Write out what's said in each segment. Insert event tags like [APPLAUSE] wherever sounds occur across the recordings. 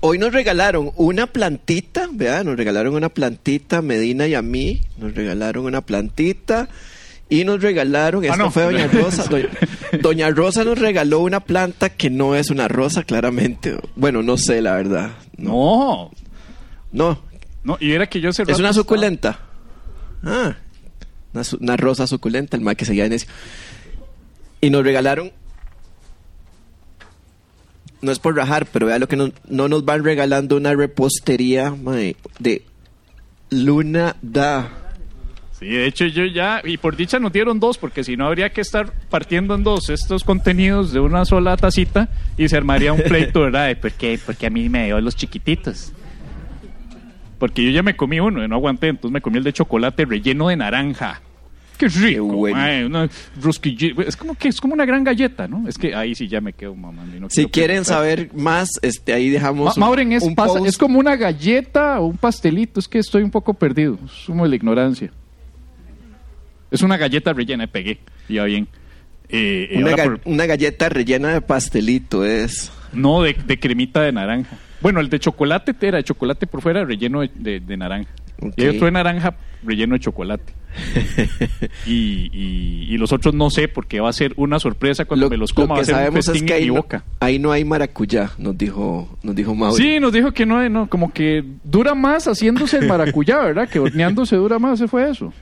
hoy nos regalaron una plantita, vean, nos regalaron una plantita, Medina y a mí, nos regalaron una plantita y nos regalaron, Ah, esto no. fue Doña Rosa, Doña, [LAUGHS] Doña Rosa nos regaló una planta que no es una rosa, claramente. Bueno, no sé, la verdad. No, No, no, y era que yo hace es una suculenta. Ah, una, una rosa suculenta, el mal que seguía en. Y nos regalaron. No es por rajar, pero vea lo que nos- no nos van regalando una repostería mae, de Luna Da. Sí, de hecho yo ya, y por dicha nos dieron dos, porque si no habría que estar partiendo en dos estos contenidos de una sola tacita y se armaría un pleito, [LAUGHS] ¿verdad? De, ¿Por qué? Porque a mí me dio los chiquititos. Porque yo ya me comí uno y no aguanté, entonces me comí el de chocolate relleno de naranja. Qué rico, Qué bueno. mae, una rosquilli- Es como que es como una gran galleta, ¿no? Es que ahí sí ya me quedo mamando. y no Si quiero quieren preguntar. saber más, este, ahí dejamos. Ma- Mauren, es, un pasa- post. es como una galleta o un pastelito. Es que estoy un poco perdido. Sumo de la ignorancia. Es una galleta rellena, pegué. Ya bien. Eh, eh, una, ahora ga- por- una galleta rellena de pastelito, es. no, de, de cremita de naranja. Bueno, el de chocolate era de chocolate por fuera, relleno de, de- de naranja. Ok. Y hay otro de naranja, relleno de chocolate. [LAUGHS] y, y- y los otros no sé, porque va a ser una sorpresa cuando Lo, me los lo coma. Va a que ser un sabemos es festín que ahí mi no, boca. ahí no hay maracuyá, nos dijo, nos dijo Mauro. Sí, nos dijo que no, no, como que dura más haciéndose el maracuyá, [LAUGHS] ¿verdad? Que horneándose dura más, se fue eso.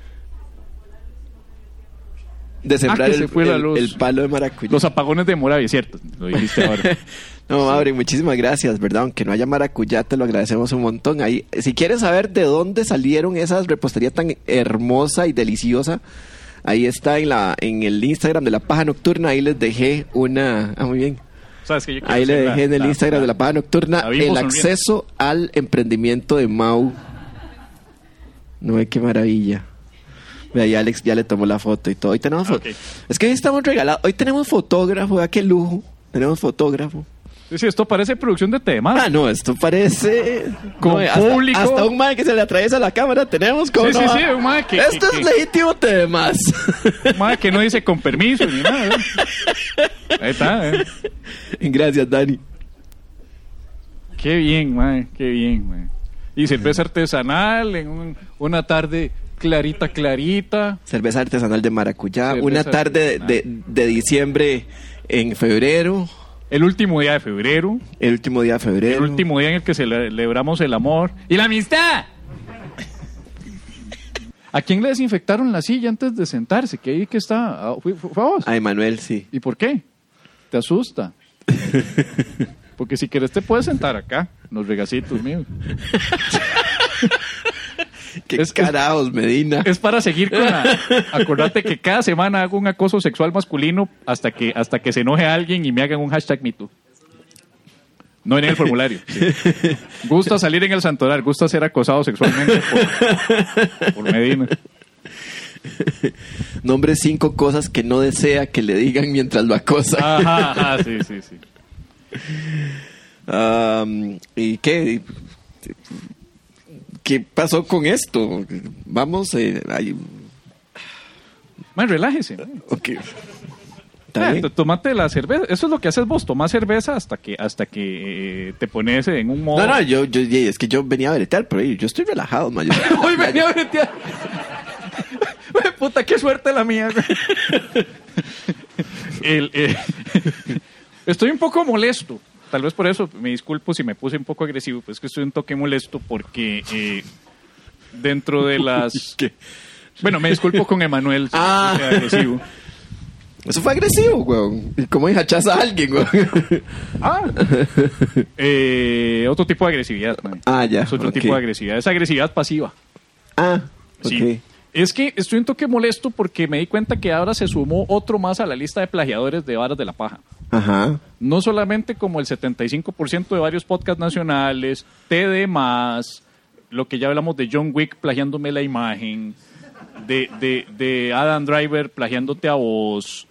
de sembrar Ah, que se el, fue la el- luz. el palo de maracuyá. Los apagones de Moravia, cierto, lo dijiste ahora. [LAUGHS] No, Mauri, muchísimas gracias, ¿verdad? Aunque no haya maracuyá, te lo agradecemos un montón. Ahí, si quieres saber de dónde salieron esas reposterías tan hermosa y deliciosa, ahí está en la en el Instagram de la Paja Nocturna. Ahí les dejé una. Ah, muy bien. ¿Sabes que yo quiero Ahí le dejé la- en el la- Instagram de la Paja Nocturna el acceso al emprendimiento de Mau. No ve qué maravilla. Ve ahí Alex ya le tomó la foto y todo. Hoy tenemos fo- Ok. Es que hoy estamos regalados. Hoy tenemos fotógrafo, vea qué lujo. Tenemos fotógrafo. Sí, esto parece producción de temas. Ah, no, esto parece. Con No, hasta, público. Hasta un man que se le atraviesa la cámara tenemos. ¿cómo Sí, sí, sí, un mae que- Esto que- es que- legítimo temas. Madre, que no dice con permiso ni nada. ¿eh? Ahí está, ¿eh? [LAUGHS] Gracias, Dani. Qué bien, madre, qué bien, madre. Y cerveza artesanal en un- una tarde clarita, clarita. Cerveza artesanal de maracuyá. Cerveza una tarde de, de- de diciembre en febrero. El último día de febrero. El último día de febrero. El último día en el que celebramos el amor y la amistad. ¿A quién le desinfectaron la silla antes de sentarse? Que ahí que está. Ah, ¿Fue, fue- a vos? A Emanuel, sí. ¿Y por qué? ¿Te asusta? [LAUGHS] Porque si quieres te puedes sentar acá, los regacitos míos. [LAUGHS] [LAUGHS] Qué Es- es- carajos, Medina. Es para seguir con la... [LAUGHS] Acordate que cada semana hago un acoso sexual masculino hasta que, hasta que se enoje alguien y me hagan un hashtag MeToo. No en el formulario. sí. [LAUGHS] Gusta salir en el santoral, gusta ser acosado sexualmente por, por Medina. Nombre cinco cosas que no desea que le digan mientras lo acosa. Ajá, ajá, sí, sí, sí. ¿Y qué? ¿Qué pasó con esto? Vamos, eh, Man, relájese. man. ok. T- Tomate la cerveza. Eso es lo que haces vos. Tomás cerveza hasta que, hasta que eh, te pones en un modo. No, no, yo, yo, es que yo venía a bretear, pero yo estoy relajado, man. Yo- [LAUGHS] Hoy venía a bretear. [LAUGHS] Puta, qué suerte la mía. [LAUGHS] El, eh, estoy un poco molesto. Tal vez por eso me disculpo si me puse un poco agresivo. Pues es que estoy un toque molesto porque eh, dentro de [LAUGHS] las. ¿Qué? Bueno, me disculpo con Emanuel. [LAUGHS] Ah. agresivo. Eso fue agresivo, weón. ¿Y ¿Cómo hachas a alguien, weón? Ah. Eh, otro tipo de agresividad. man. Ah, ya, Es otro tipo de agresividad. Es agresividad pasiva. ah. Sí. Es que estoy un toque molesto porque me di cuenta que ahora se sumó otro más a la lista de plagiadores de varas de la paja. Ajá. No solamente como el 75% de varios podcasts nacionales, TD más, lo que ya hablamos de John Wick plagiándome la imagen, de, de, de Adam Driver plagiándote a vos,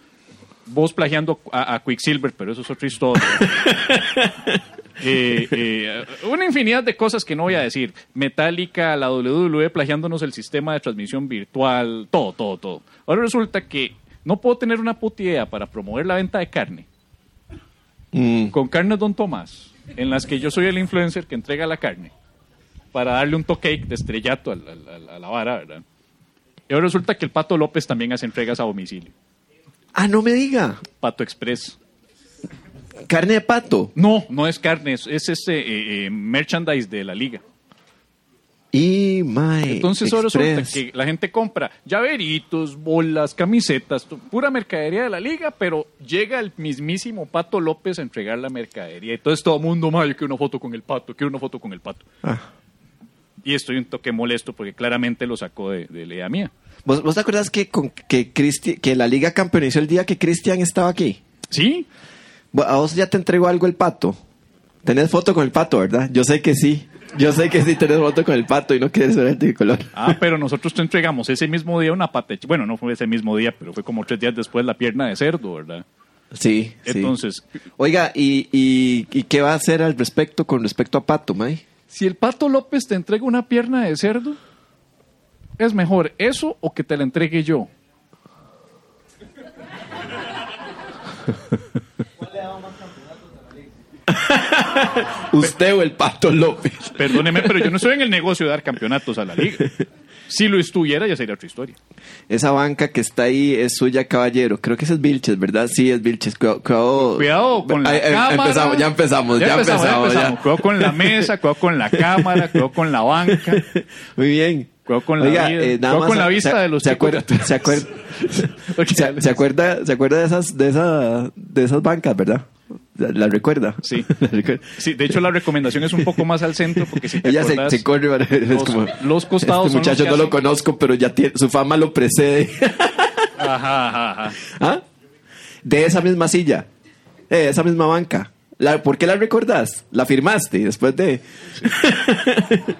vos plagiando a, a Quicksilver, pero eso es otra historia. [LAUGHS] Eh, eh, una infinidad de cosas que no voy a decir. Metallica, la WWE plagiándonos el sistema de transmisión virtual, todo, todo, todo. Ahora resulta que no puedo tener una puta idea para promover la venta de carne Mm, con carne Don Tomás en las que yo soy el influencer que entrega la carne para darle un toque de estrellato al- al- a la vara, ¿verdad? Y ahora resulta que el Pato López también hace entregas a domicilio. Ah, no me diga. Pato Express. Carne de pato. No, no es carne, es, es este eh, eh, merchandise de la liga. Y my Entonces ahora resulta que la gente compra llaveritos, bolas, camisetas, pura mercadería de la liga, pero llega el mismísimo Pato López a entregar la mercadería. Entonces todo el mundo, "Ma, yo quiero una foto con el pato, quiero una foto con el pato. Ah. Y estoy un toque molesto porque claramente lo sacó de, de la idea mía. ¿Vos, vos te acuerdas que, con, que, la liga campeonizó el día que Cristian estaba aquí? ¿Sí? A vos ya te entregó algo el pato. Tenés foto con el pato, ¿verdad? Yo sé que sí. Yo sé que sí tenés foto con el pato y no quieres ver el tricolor. Ah, pero nosotros te entregamos ese mismo día una pata. de ch- Bueno, no fue ese mismo día, pero fue como tres días después la pierna de cerdo, ¿verdad? Sí, sí. Entonces, Oiga, ¿y, y, y qué va a hacer al respecto con respecto a Pato, May? si el Pato López te entrega una pierna de cerdo, es mejor eso o que te la entregue yo. [LAUGHS] [LAUGHS] Usted o el Pato López. Perdóneme, pero yo no estoy en el negocio de dar campeonatos a la liga. [LAUGHS] Si lo estuviera, ya sería otra historia. Esa banca que está ahí es suya, caballero. Creo que ese es Vilches, ¿verdad? Sí, es Vilches. Cuidado, cuidado, Cuidado con la Ay, eh, cámara. Empezamos, ya empezamos, ya, empezamos. ya. Cuidado con la mesa, cuidado con la cámara, cuidado con la banca. [LAUGHS] Muy bien. Cuidado con la vida, eh, nada cuidado más, con la vista se, de los se acuerda, se acuerda, se, se acuerda, se acuerda de esas, de esa, de esas bancas, ¿verdad? La, la recuerda. Sí. [LAUGHS] La recuerda. Sí, de hecho la recomendación es un poco más al centro porque si te Ella se, acordás, se corre, los- como, los costados Este muchacho no lo conozco, pero ya tiene, su fama lo precede. [LAUGHS] Ajá, ajá, ajá. ¿Ah? De esa misma silla, eh, esa misma banca. La, ¿Por qué la recordás? La firmaste después de. [LAUGHS]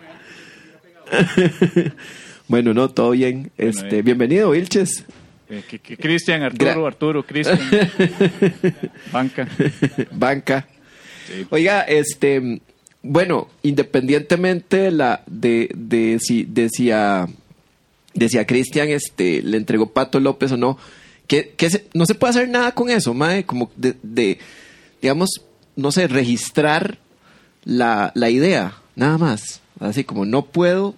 bueno, no, todo bien. Este, eh. bienvenido, Vilches. Eh, Cristian, Arturo, Gra- Arturo, Cristian. [LAUGHS] Banca. banca. Sí. Oiga, este, bueno, independientemente de la de, de si decía decía Cristian, este, le entregó Pato López o no, que, que se- no se puede hacer nada con eso, mae, como de, de, digamos, no sé, registrar la, la idea, nada más. Así como no puedo,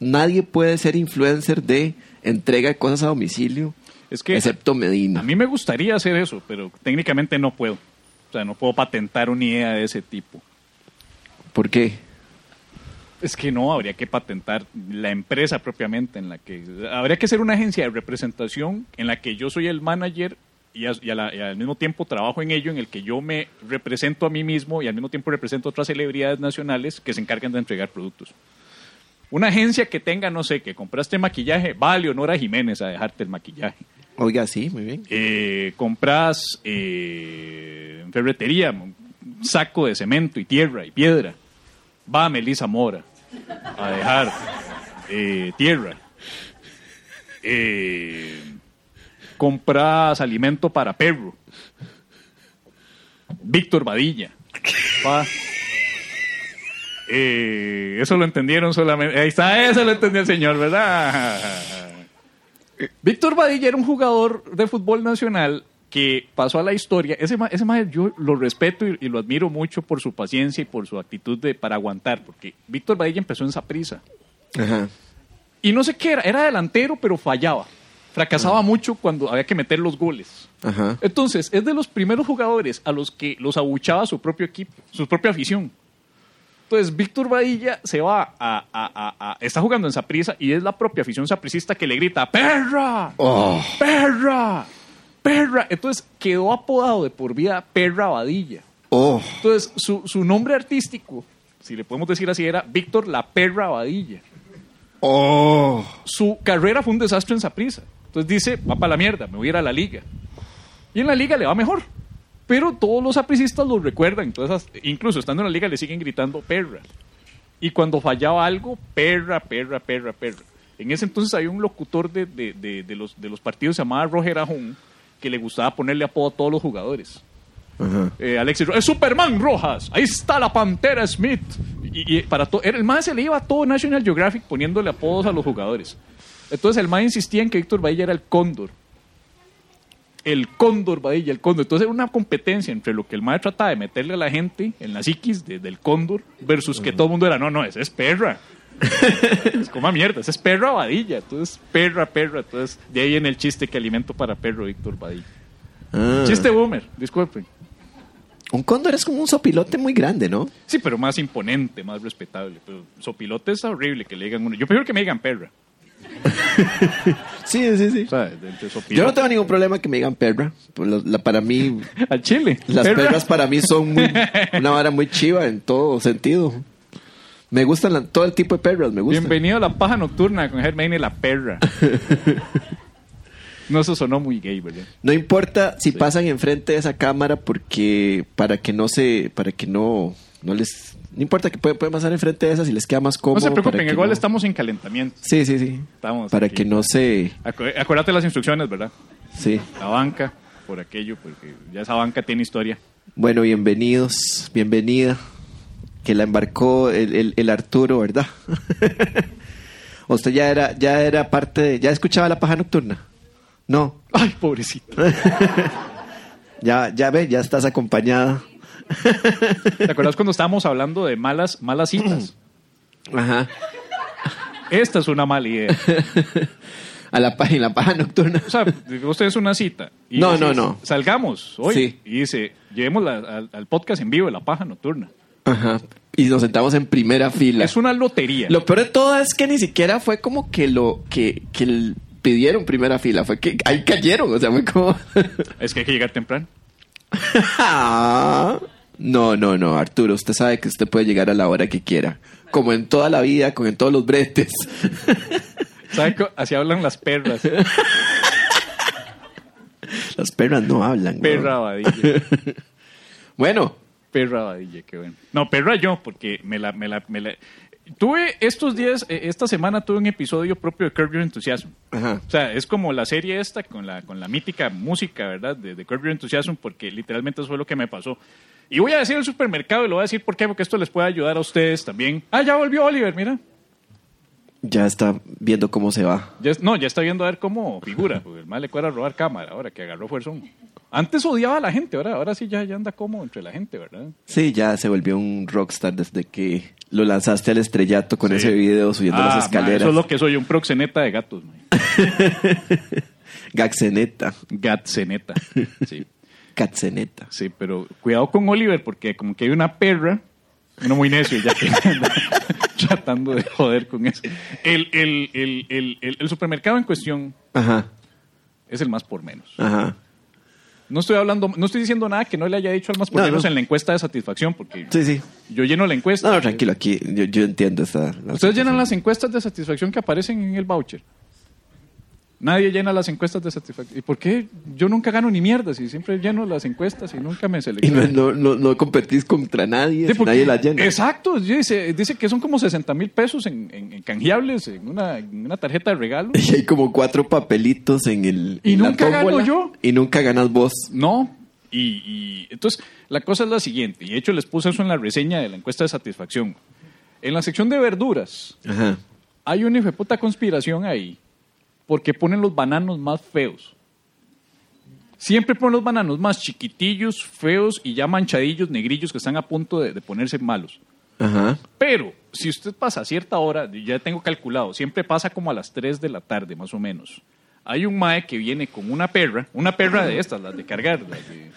nadie puede ser influencer de entrega de cosas a domicilio, Es que excepto Medina. a mí me gustaría hacer eso, pero técnicamente no puedo. O sea, no puedo patentar una idea de ese tipo. ¿Por qué? Es que no, habría que patentar la empresa propiamente en la que... Habría que ser una agencia de representación en la que yo soy el manager y, a- y a la- y al mismo tiempo trabajo en ello, en el que yo me represento a mí mismo y al mismo tiempo represento a otras celebridades nacionales que se encargan de entregar productos. Una agencia que tenga, no sé, que compraste maquillaje, va Leonora Jiménez a dejarte el maquillaje. Oiga, sí, muy bien. Eh, compras eh, ferretería, saco de cemento y tierra y piedra. Va Melissa Mora a dejar eh, tierra. Eh, compras alimento para perro. Víctor Badilla. Va. Eh, eso lo entendieron solamente. Ahí está, eso lo entendió el señor, ¿verdad? Víctor Badilla era un jugador de fútbol nacional que pasó a la historia. Ese, ese mae yo lo respeto y, y lo admiro mucho por su paciencia y por su actitud de, para aguantar, porque Víctor Badilla empezó en Saprisa. Ajá. Y no sé qué era, era delantero, pero fallaba. Fracasaba mucho cuando había que meter los goles. Ajá. Entonces, es de los primeros jugadores a los que los abuchaba su propio equipo, su propia afición. Entonces, Víctor Badilla se va a, a- a- a- está jugando en Saprissa y es la propia afición sapricista que le grita, ¡Perra! Oh. ¡Perra! ¡Perra! Entonces, quedó apodado de por vida Perra Badilla. Oh. Entonces, su, su nombre artístico, si le podemos decir así, era Víctor La Perra Badilla. Oh. Su carrera fue un desastre en Saprissa. Entonces dice, va para la mierda, me voy a ir a la liga. Y en la liga le va mejor. Pero todos los sapricistas lo recuerdan. Entonces, incluso estando en la liga le siguen gritando perra. Y cuando fallaba algo, perra, perra, perra, perra. En ese entonces había un locutor de, de- de- de los, de los partidos llamado Roger Ajón que le gustaba ponerle apodo a todos los jugadores. Eh, Alexis ¡Es Superman Rojas! Ahí está la Pantera Smith. Y, y para to- era- el man se le iba a todo National Geographic poniéndole apodos a los jugadores. Entonces el man insistía en que Víctor Bahía era el cóndor. El cóndor, vadilla, el cóndor. Entonces era una competencia entre lo que el mae trataba de meterle a la gente en la psiquis de- del cóndor versus que todo el mundo era, no, no, esa es perra. [LAUGHS] es como mierda, esa es perra vadilla. Entonces, perra, perra. Entonces, de ahí en el chiste que alimento para perro Víctor Vadilla. Ah. Chiste boomer, disculpen. Un cóndor es como un sopilote muy grande, ¿no? Sí, pero más imponente, más respetable. Pero sopilote es horrible que le digan uno. Yo prefiero que me digan perra. [LAUGHS] Sí, sí, sí. O sea. Yo no tengo ningún problema que me digan perra. Pues la- la- para mí, [LAUGHS] Al chile. las Perra. perras para mí son muy- [LAUGHS] una vara muy chiva en todo sentido. Me gustan la- todo el tipo de perras, me gustan. Bienvenido a la paja nocturna con Hermione la perra. No, eso sonó muy gay, ¿verdad? No importa si Sí. pasan enfrente de esa cámara porque para que no se, para que no, no les, no importa que pueden, pueden pasar enfrente de esas y les queda más cómodo. No se preocupen, igual no- estamos en calentamiento. Sí, sí, sí. Estamos para aquí. que no se, Acu- Acuérdate las instrucciones, ¿verdad? sí. La banca, por aquello, porque ya esa banca tiene historia. Bueno, bienvenidos, bienvenida. Que la embarcó el, el- el Arturo, ¿verdad? [LAUGHS] Usted ya era, ya era parte de, ya escuchaba la paja nocturna. No, Ay, pobrecito. [LAUGHS] ya, ya ve, ya estás acompañada. ¿Te acuerdas cuando estábamos hablando de malas, malas citas? [CLEARS THROAT] Ajá. Esta es una mala idea. [LAUGHS] A la paja, en la paja nocturna. O sea, usted es una cita. y No, no, no. Salgamos hoy. Sí. Y dice, llevémosla al, al podcast en vivo de la paja nocturna. Ajá. Y nos sentamos en primera fila. Es una lotería. Lo peor de todo es que ni siquiera fue como que lo que, que el- pidieron primera fila, fue que ahí cayeron, o sea, fue como Es que hay que llegar temprano. [LAUGHS] No, no, no, Arturo, usted sabe que usted puede llegar a la hora que quiera, como en toda la vida, como en todos los bretes. [LAUGHS] ¿Sabe Así hablan las perras. [LAUGHS] Las perras no hablan. ¿no? Perra vadilla. [LAUGHS] Bueno, Perra vadilla, qué bueno. No, perra yo, porque me la, me la, me la... Tuve estos días, eh, esta semana tuve un episodio propio de Curb Your Enthusiasm. ajá. O sea, es como la serie esta con la, con la mítica música, ¿verdad? De, de Curb Your Enthusiasm, porque literalmente eso fue lo que me pasó. Y voy a decir el supermercado y lo voy a decir por qué, porque esto les puede ayudar a ustedes también. Ah, ya volvió Oliver, mira. Ya está viendo cómo se va. Ya, no, ya está viendo a ver cómo figura, porque el mal le cuera robar cámara, ahora que agarró fuerzón. Antes odiaba a la gente, ahora, ahora sí ya, ya anda como entre la gente, ¿verdad? Sí, ya se volvió un rockstar desde que lo lanzaste al estrellato con Sí. ese video subiendo Ah, las ma, escaleras. eso es lo que soy, un proxeneta de gatos. ma. [LAUGHS] Gaxeneta, Gatseneta. Sí, Catzeneta. sí, pero cuidado con Oliver, porque como que hay una perra, uno muy necio ya que [LAUGHS] tratando de joder con eso. El, el, el, el, supermercado en cuestión Ajá, es el más por menos. ajá. No estoy hablando, no estoy diciendo nada que no le haya dicho al más por No, menos no. en la encuesta de satisfacción, porque Sí, sí. yo lleno la encuesta. No, no, tranquilo, aquí yo, yo entiendo esta. la Ustedes llenan las encuestas de satisfacción que aparecen en el voucher. Nadie llena las encuestas de satisfacción. ¿Y por qué yo nunca gano ni mierda si siempre lleno las encuestas y nunca me Y selecciono? no, no, no, no competís contra nadie, Sí, si nadie la llena. Exacto, dice, dice que son como 60 mil pesos en, en- en canjeables, en una, en una tarjeta de regalo. [LAUGHS] Y hay como cuatro papelitos en el. Y en la nunca gano yo. Y nunca ganas vos. No. Y, y entonces la cosa es la siguiente, y de hecho les puse eso en la reseña de la encuesta de satisfacción. En la sección de verduras Ajá. hay una puta conspiración ahí porque ponen los bananos más feos. Siempre ponen los bananos más chiquitillos, feos y ya manchadillos, negrillos que están a punto de, de ponerse malos. Ajá. Pero si usted pasa a cierta hora, ya tengo calculado, siempre pasa como a las 3 de la tarde más o menos. Hay un mae que viene con una perra, una perra de estas, las de cargar, las de,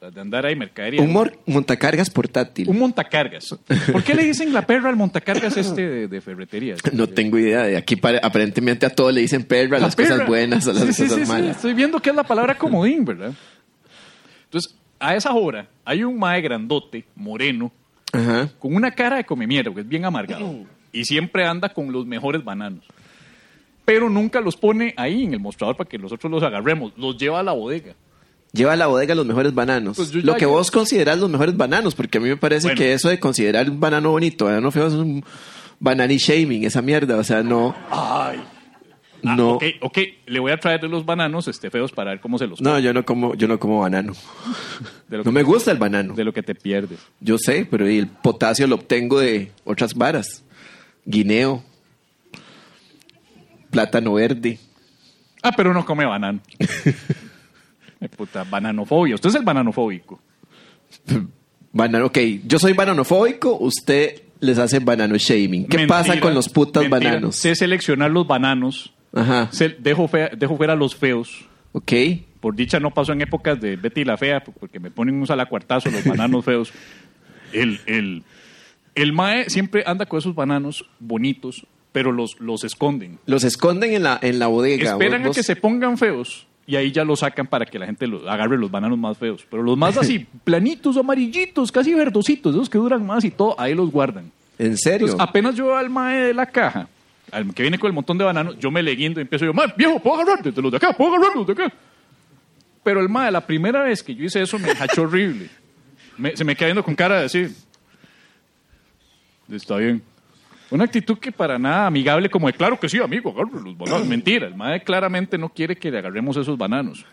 de andar ahí mercadería. Un mor- montacargas portátil. Un montacargas. ¿Por qué le dicen la perra al montacargas este de, de ferretería? No tengo idea. De aquí pare- aparentemente a todos le dicen perra, a La las perra. cosas buenas, a las Sí, sí, cosas sí, sí. malas. Estoy viendo que es la palabra comodín, ¿verdad? Entonces, a esa hora hay un mae grandote, moreno, Ajá. con una cara de come mierda, que es bien amargado. [CLEARS THROAT] Y siempre anda con los mejores bananos. Pero nunca los pone ahí en el mostrador para que nosotros los agarremos. Los lleva a la bodega. Lleva a la bodega los mejores bananos. Pues yo Lo que vos considerás los mejores bananos, porque a mí me parece Bueno. que eso de considerar un banano bonito, banano feo, es un banani shaming, esa mierda. O sea, no. Ay. Ah, no. ok, ok. Le voy a traer los bananos este, feos para ver cómo se los No, yo no como, yo no como banano. de lo, No me gusta el banano. de lo que te pierdes. Yo sé, pero el potasio lo obtengo de otras varas. Guineo, plátano verde. Ah, pero no come banano. [LAUGHS] [LAUGHS] Puta, bananofobia. Usted es el bananofóbico. Banano, ok, yo soy bananofóbico, usted les hace banano shaming. ¿Qué Mentira, pasa con los putas mentira. bananos? Sé seleccionar los bananos. Ajá, Se- dejo, fea- dejo fuera los feos. ok. Por dicha no pasó en épocas de Betty la Fea, porque me ponen un salacuartazo los bananos feos. El, el, el mae siempre anda con esos bananos bonitos, pero los, los esconden. Los esconden en la, en la bodega. Esperan vos- a que se pongan feos y ahí ya los sacan para que la gente lo- agarre los bananos más feos. Pero los más así, [LAUGHS] planitos, amarillitos, casi verdositos, esos que duran más y todo, ahí los guardan. ¿En serio? Entonces, apenas yo al mae de la caja, al que viene con el montón de bananos, yo me le guindo y empiezo yo, mae, viejo, puedo agarrar de los de acá, puedo agarrar los de acá. Pero el mae, la primera vez que yo hice eso, me hachó horrible. Me- se me queda viendo con cara de decir, está bien. Una actitud que para nada amigable, como de claro que sí, amigo, agarre los bananos. Mentira, el mae claramente no quiere que le agarremos esos bananos.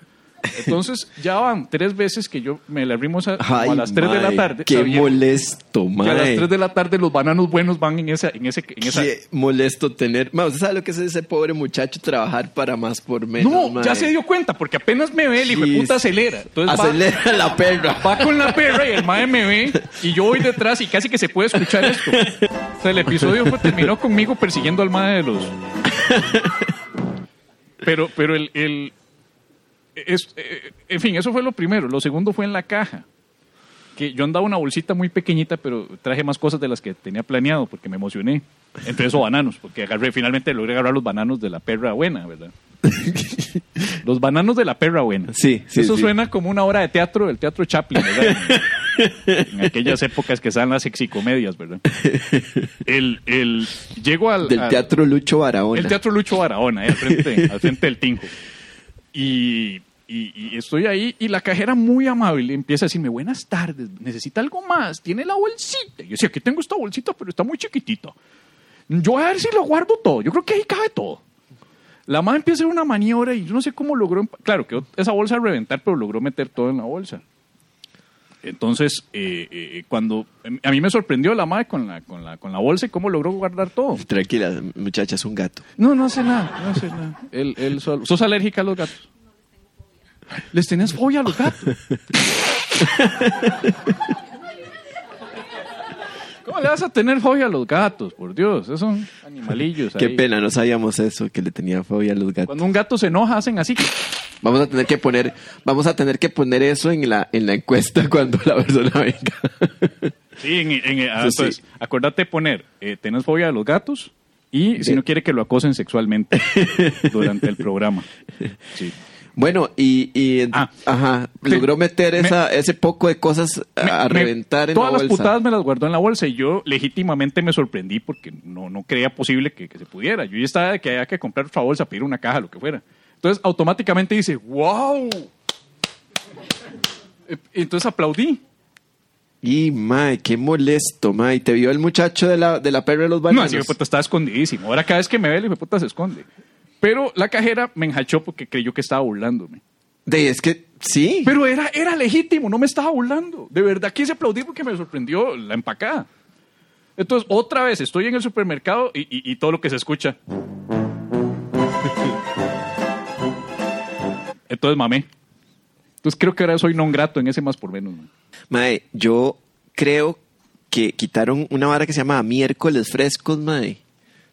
Entonces, ya van tres veces que yo me le abrimos a, como Ay, a las 3 de la mae, tarde. Qué molesto, que a las mae. 3 de la tarde los bananos buenos van en esa... En ese, en esa... Qué molesto tener. Mae, ¿usted sabe lo que es ese pobre muchacho trabajar para más por menos? No, mae? ya se dio cuenta, porque apenas me ve, el hijo de puta acelera. Entonces va- Acelera [LAUGHS] la perra. Va, con la perra y el mae me ve y yo voy detrás y casi que se puede escuchar esto. O sea, el episodio fue- terminó conmigo persiguiendo al mae de los... [LAUGHS] Pero, pero el... el- es- eh, en fin, eso fue lo primero. Lo segundo fue en la caja. Que yo andaba una bolsita muy pequeñita, pero traje más cosas de las que tenía planeado porque me emocioné. Entre esos bananos, porque agarré, finalmente logré agarrar los bananos de la perra buena, ¿verdad? [LAUGHS] los bananos de la perra buena. Sí, sí, Eso sí. suena como una obra de teatro del teatro Chaplin, ¿verdad? [LAUGHS] en aquellas épocas que estaban las sexicomedias, ¿verdad? El, el, llego al, Del al- teatro Lucho Barahona. el Teatro Lucho Barahona, ahí al frente, al frente del Tinjo. Y, y- y estoy ahí y la cajera muy amable empieza a decirme, buenas tardes, ¿necesita algo más? ¿Tiene la bolsita? Y yo decía, aquí tengo esta bolsita, pero está muy chiquitita. Yo voy a ver si lo guardo todo. Yo creo que ahí cabe todo. La madre empieza a hacer una maniobra y yo no sé cómo logró... Claro, que esa bolsa a reventar, pero logró meter todo en la bolsa. Entonces, eh, eh, cuando... A mí me sorprendió la madre con la, con, la, con la bolsa y cómo logró guardar todo. Tranquila, muchacha, es un gato. No, no hace nada, no hace nada. Él, él solo. ¿Sos alérgica a los gatos? ¿Les tenés fobia a los gatos? ¿Cómo le vas a tener fobia a los gatos? Por Dios, esos son animalillos. Qué ahí. pena, no sabíamos eso, que le tenía fobia a los gatos. Cuando un gato se enoja, hacen así. Vamos a tener que poner, vamos a tener que poner eso en la, en la encuesta [LAUGHS] cuando la persona venga. Sí, en, en- ah, Sí, sí. entonces, acuérdate de poner, eh, ¿tenés fobia a los gatos? Y si De- no quiere que lo acosen sexualmente durante el programa. [LAUGHS] Sí. Bueno, y, y Ah. ajá, logró meter Me- esa, ese poco de cosas a, Me- reventar en todas la las bolsa. putadas me las guardó en la bolsa y yo legítimamente me sorprendí porque no, no creía posible que, que se pudiera. Yo ya estaba de que había que comprar otra bolsa, pedir una caja, lo que fuera. Entonces automáticamente dice, wow. Eh, Entonces aplaudí. Y, mae, qué molesto, mae. ¿Te vio el muchacho de la, de la perra de los No, bananos? así puta estaba escondidísimo. Ahora cada vez que me ve, el puta se esconde. Pero la cajera me enjachó porque creyó que estaba burlándome. De, es que, sí. Pero era, era legítimo, no me estaba burlando. De verdad quise aplaudir porque me sorprendió la empacada. Entonces, otra vez estoy en el supermercado y, y- y todo lo que se escucha. Entonces, mamé. Entonces, creo que ahora soy non grato en ese más por menos. man. Mae, yo creo que quitaron una vara que se llama miércoles frescos, mae.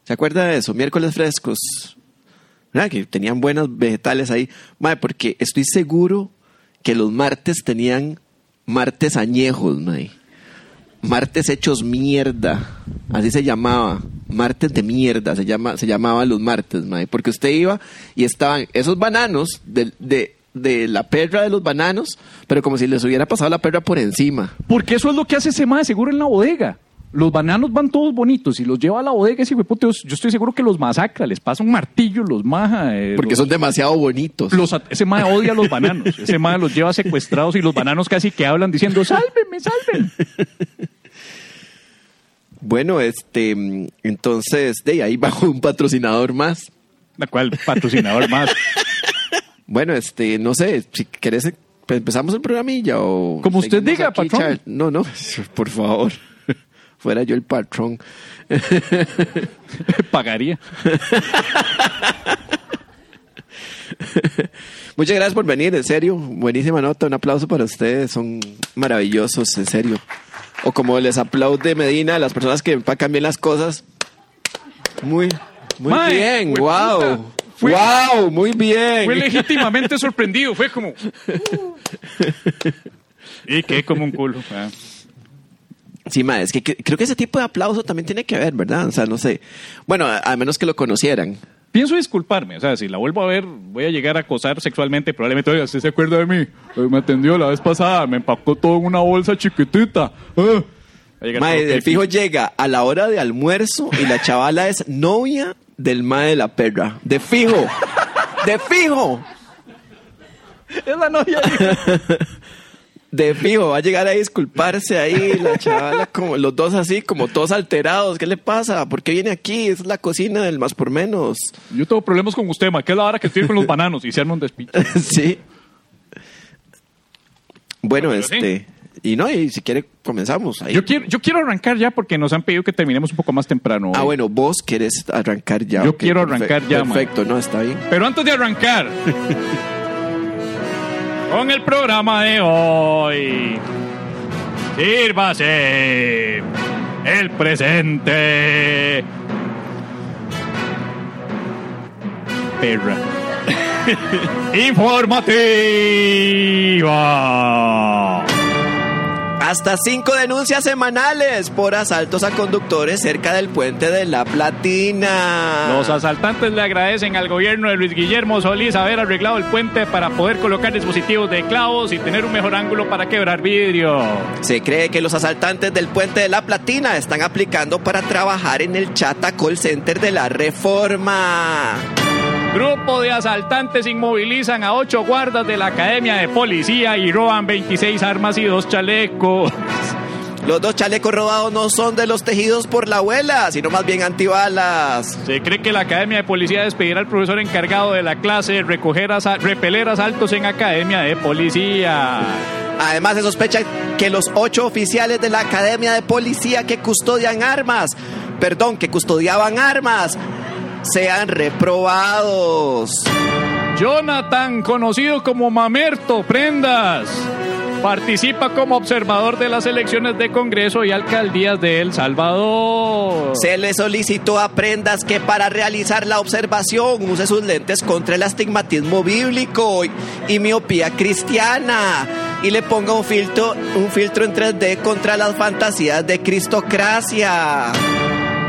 ¿Se acuerda de eso? Miércoles frescos. Que tenían buenos vegetales ahí. Mae, porque estoy seguro que los martes tenían martes añejos, mae. Martes hechos mierda. Así se llamaba. Martes de mierda se, llama, se llamaban los martes, mae. Porque usted iba y estaban esos bananos de, de, de la perra de los bananos, pero como si les hubiera pasado la perra por encima. Porque eso es lo que hace ese mae seguro en la bodega. Los bananos van todos bonitos y los lleva a la bodega ese puta, yo- estoy seguro que los masacra, les pasa un martillo, los maja. eh, Porque los- son demasiado bonitos. los ese mae odia a los bananos. Ese mae los lleva secuestrados y los bananos casi que hablan diciendo, sálvenme, salven. [LAUGHS] Bueno, este, entonces, de ahí bajo un patrocinador más. La cual patrocinador más. [LAUGHS] Bueno, este, no sé, si querés, empezamos el programilla o... Como usted diga, patrón. No, no, [LAUGHS] por favor. Fuera yo el patrón. [LAUGHS] Pagaría. [LAUGHS] Muchas gracias por venir, en serio. Buenísima nota, un aplauso para ustedes, son maravillosos, en serio. O como les aplaude Medina, las personas que empacan bien las cosas. Muy, muy bien, wow. Fue- wow, muy bien. Fue legítimamente sorprendido, fue como... [LAUGHS] y quedé como un culo. ah. Sí, ma, es que, que- creo que ese tipo de aplauso también tiene que ver, ¿verdad? O sea, no sé. Bueno, a, a menos que lo conocieran. Pienso disculparme, o sea, si la vuelvo a ver, voy a llegar a acosar sexualmente, probablemente, oiga, ¿usted se acuerda de mí? Eh, Me atendió la vez pasada, me empacó todo en una bolsa chiquitita. Ah. Va a llegar Mae, todo el fijo llega a la hora de almuerzo y la chavala es novia del mae de la perra. De fijo. De fijo. [LAUGHS] Es la novia. [LAUGHS] De fijo. Va a llegar a disculparse ahí la chavala, como los dos así, como todos alterados. ¿Qué le pasa? ¿Por qué viene aquí? Es la cocina del más por menos. Yo tengo problemas con usted, ma, que es la hora que estoy con los bananos y se arma un despiche. [LAUGHS] sí. Bueno, Pero sí. este. Y no, y si quiere, comenzamos. Ahí. Yo quiero, yo quiero arrancar ya porque nos han pedido que terminemos un poco más temprano. Ah, bueno, vos querés arrancar ya. Yo quiero arrancar ya. Perfecto, no, está bien. Pero antes de arrancar [LAUGHS] con el programa de hoy, sírvase el presente. Perra. [LAUGHS] Informativa. Hasta cinco denuncias semanales por asaltos a conductores cerca del puente de la Platina. Los asaltantes le agradecen al gobierno de Luis Guillermo Solís haber arreglado el puente para poder colocar dispositivos de clavos y tener un mejor ángulo para quebrar vidrio. Se cree que los asaltantes del puente de la Platina están aplicando para trabajar en el Chata Call Center de la Reforma. Grupo de asaltantes inmovilizan a ocho guardas de la Academia de Policía y roban 26 armas y dos chalecos. Los dos chalecos robados no son de los tejidos por la abuela, sino más bien antibalas. Se cree que la Academia de Policía despedirá al profesor encargado de la clase de recoger asa- repeler asaltos en Academia de Policía. Además, se sospecha que los ocho oficiales de la Academia de Policía que custodian armas, perdón, que custodiaban armas, sean reprobados. Jonathan, conocido como Mamerto Prendas, participa como observador de las elecciones de Congreso y alcaldías de El Salvador. Se le solicitó a Prendas que para realizar la observación use sus lentes contra el astigmatismo bíblico y, y miopía cristiana y le ponga un filtro, un filtro en 3D contra las fantasías de cristocracia.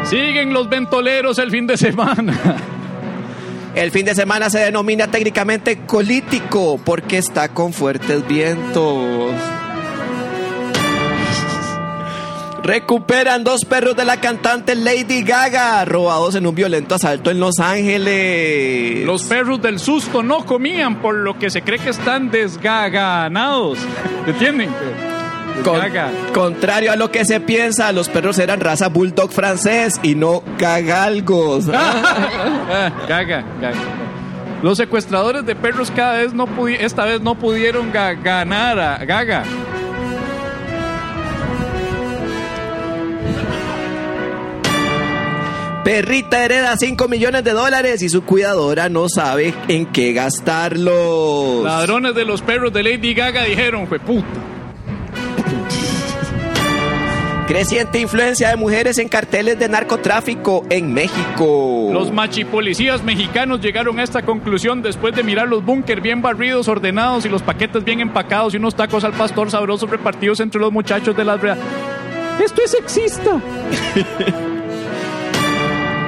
Siguen los ventoleros el fin de semana. [LAUGHS] El fin de semana se denomina técnicamente colítico porque está con fuertes vientos. [LAUGHS] Recuperan dos perros de la cantante Lady Gaga, robados en un violento asalto en Los Ángeles. Los perros del susto no comían, por lo que se cree que están desgaganados. ¿Entienden? Con- contrario a lo que se piensa, los perros eran raza bulldog francés y no gagalgos. Ah, [LAUGHS] gaga, gaga. Los secuestradores de perros cada vez no esta vez no pudieron ga- ganar a Gaga. Perrita hereda 5 millones de dólares y su cuidadora no sabe en qué gastarlos. Ladrones de los perros de Lady Gaga dijeron, fue puta. Creciente influencia de mujeres en carteles de narcotráfico en México. Los machipolicías mexicanos llegaron a esta conclusión después de mirar los búnker bien barridos, ordenados y los paquetes bien empacados y unos tacos al pastor sabrosos repartidos entre los muchachos de las... brea- Esto es sexista. [LAUGHS]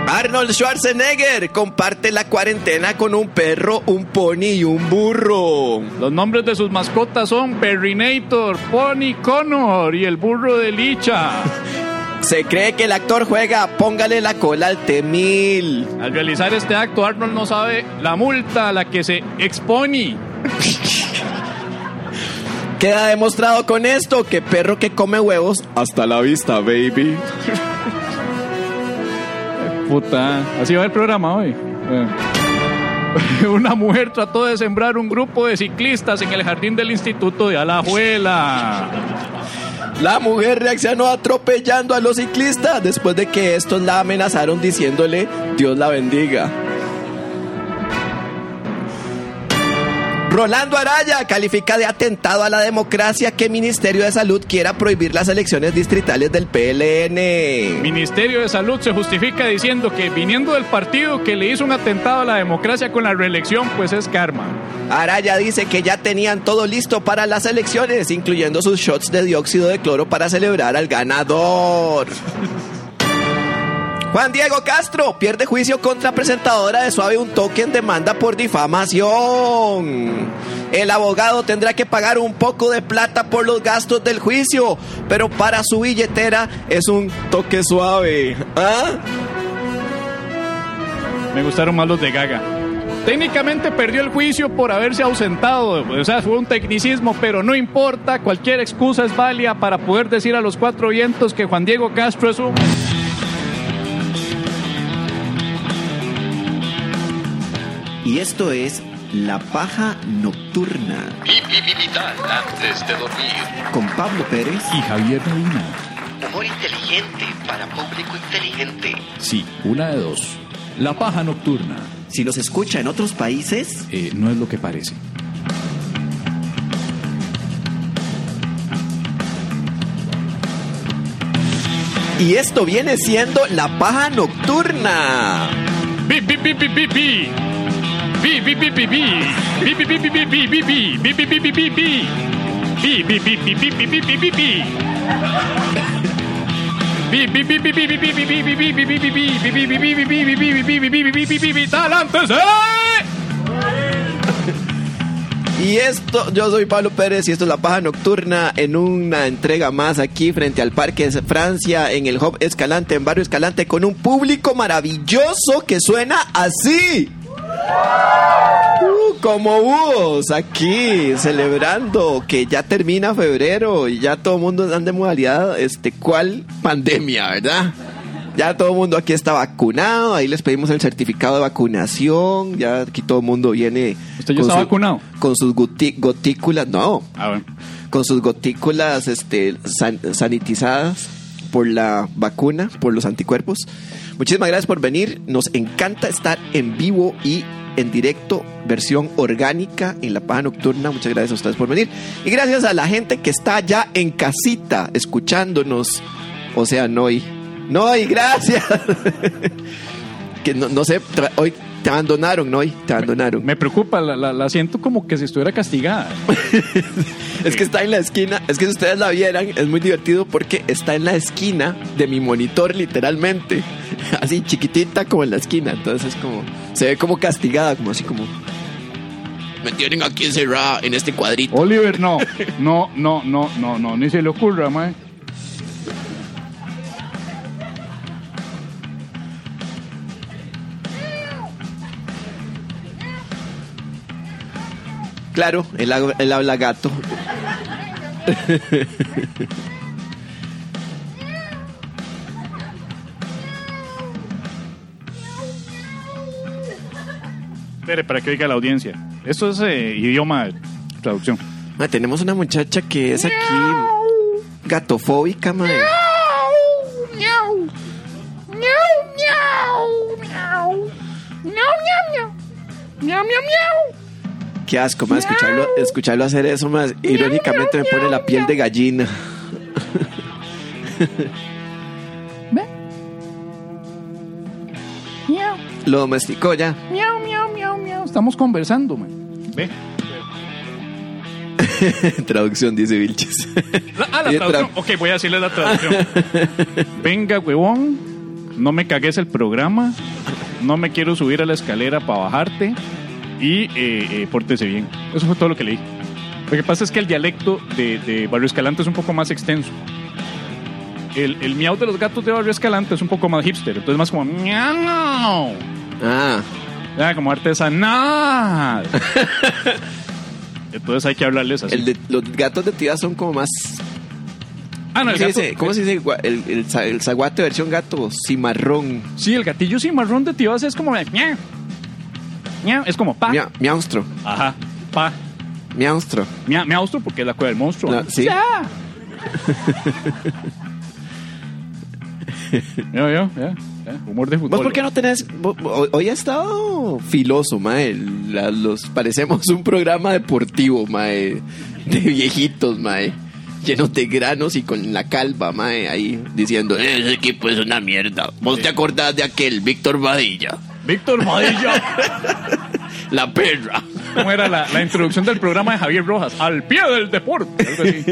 Arnold Schwarzenegger comparte la cuarentena con un perro, un pony y un burro. Los nombres de sus mascotas son Perrinator, Pony Connor y el burro de Licha. [LAUGHS] Se cree que el actor juega Póngale la cola al T-1000. Al realizar este acto, Arnold no sabe la multa a la que se expone. [LAUGHS] Queda demostrado con esto que perro que come huevos, hasta la vista, baby. [LAUGHS] Puta, así va el programa hoy. Eh. [LAUGHS] Una mujer trató de sembrar un grupo de ciclistas en el jardín del Instituto de Alajuela. La mujer reaccionó atropellando a los ciclistas después de que estos la amenazaron diciéndole Dios la bendiga. Rolando Araya califica de atentado a la democracia que Ministerio de Salud quiera prohibir las elecciones distritales del PLN. Ministerio de Salud se justifica diciendo que viniendo del partido que le hizo un atentado a la democracia con la reelección, pues es karma. Araya dice que ya tenían todo listo para las elecciones, incluyendo sus shots de dióxido de cloro para celebrar al ganador. [LAUGHS] Juan Diego Castro pierde juicio contra presentadora de Suave un toque en demanda por difamación. El abogado tendrá que pagar un poco de plata por los gastos del juicio, pero para su billetera es un toque suave. ¿Ah? Me gustaron más los de Gaga. Técnicamente perdió el juicio por haberse ausentado, o sea, fue un tecnicismo, pero no importa, cualquier excusa es válida para poder decir a los cuatro vientos que Juan Diego Castro es un... Y esto es La Paja Nocturna Vital antes de dormir. con Pablo Pérez. Y Javier Medina. Humor inteligente para público inteligente. Sí, una de dos. La paja nocturna Si los escucha en otros países, eh, no es lo que parece. y esto viene siendo La Paja Nocturna. Bi, bi, bi, bi, bi, bi. Bi, bi, bi, bi, bi. Bi, bi, bi, bi, bi, bi, bi, bi. Bi, bi, bi, bi, bi, bi. Bi, bi, bi, bi, bi, bi, bi. Y esto, yo soy Pablo Pérez y esto es La Paja Nocturna en una entrega más aquí frente al Parque Francia en el Hub Escalante, en Barrio Escalante, con un público maravilloso que suena así. Uh, como búhos aquí celebrando que ya termina febrero y ya todo el mundo anda de modalidad este cuál pandemia, ¿verdad? Ya todo el mundo aquí está vacunado, ahí les pedimos el certificado de vacunación, ya aquí todo el mundo viene ¿Usted ya está su- vacunado? con sus gotículas, no, Ah, bueno. con sus gotículas este, san- sanitizadas por la vacuna, por los anticuerpos. Muchísimas gracias por venir. Nos encanta estar en vivo y en directo, versión orgánica en la paja nocturna. Muchas gracias a ustedes por venir. Y gracias a la gente que está ya en casita escuchándonos. O sea, Noy. Noy, gracias. [LAUGHS] que no, no sé, hoy te abandonaron, Noy. Te abandonaron. Me preocupa, la, la, la siento como que si estuviera castigada. [LAUGHS] Es que está en la esquina, es que si ustedes la vieran, es muy divertido porque está en la esquina de mi monitor, literalmente. [LAUGHS] Así chiquitita como en la esquina. Entonces es como, se ve como castigada, como así como. Me tienen aquí encerrada en este cuadrito. Oliver, no. No, no, no, no, no. Ni se le ocurra, mae. Claro, él, ha- él habla gato. Espere, para que oiga la audiencia. Esto es eh, idioma traducción. Ma, tenemos una muchacha que es aquí gatofóbica, madre. Qué asco, más escucharlo, escucharlo hacer eso, más irónicamente me pone la piel de gallina. Lo domesticó ya. Miau, miau, miau, miau. Estamos conversando, mae. Ve. [LAUGHS] Traducción, dice Vilches. La- ah, la traducción. tra- Ok, voy a decirle la traducción. Venga, huevón. No me cagues el programa. No me quiero subir a la escalera para bajarte. Y eh, eh, pórtese bien. Eso fue todo lo que leí. Lo que pasa es que el dialecto de, de Barrio Escalante es un poco más extenso. El, el miau de los gatos de Barrio Escalante es un poco más hipster. Entonces más como miau. Ah, Ah, como artesanal. [LAUGHS] Entonces hay que hablarles así. el de, los gatos de tía son como más. ah, no, ¿Cómo el se dice? ¿Cómo se dice? El, el, el zaguate versión gato, cimarrón. Sí, el gatillo cimarrón de Tibas es como miau. Miau, es como pa. Mia- miaustro, Ajá. Pa. miaustro. Mia, miaustro porque es la cueva del monstruo. No, sí. Ya. Ya, ya, ya, ya. Humor de fútbol. ¿Vos por qué no tenés? Hoy hoy ha estado filoso, mae. La- los, parecemos un programa deportivo, mae. De viejitos, mae. Llenos de granos y con la calva, mae. Ahí diciendo, ese equipo es una mierda. ¿Vos te acordás de aquel Víctor Vadilla? Víctor Madilla. La perra. ¿Cómo era la, la introducción del programa de Javier Rojas? Al pie del deporte. Algo así.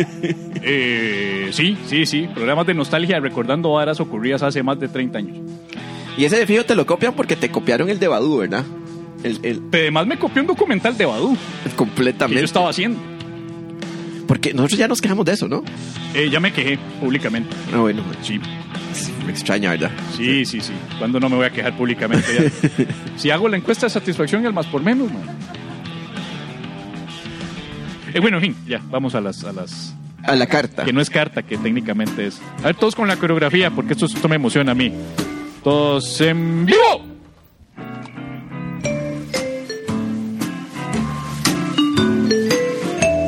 Eh, sí, sí, sí. Programas de nostalgia recordando varas ocurridas hace más de 30 años. Y ese de fijo te lo copian porque te copiaron el de Badú, ¿verdad? El, el- Además me copió un documental de que completamente. yo estaba haciendo. Porque nosotros ya nos quejamos de eso, ¿no? Eh, ya me quejé públicamente. Ah, bueno, Sí, me extraña, ¿verdad? sí, sí, sí. ¿Cuándo no me voy a quejar públicamente? ya? [LAUGHS] si hago la encuesta de satisfacción y el más por menos, man. Eh, bueno, en fin, ya, vamos a las, a las... A la carta. Que no es carta, que técnicamente es... A ver, todos con la coreografía, porque esto, esto me emociona a mí. Todos en vivo.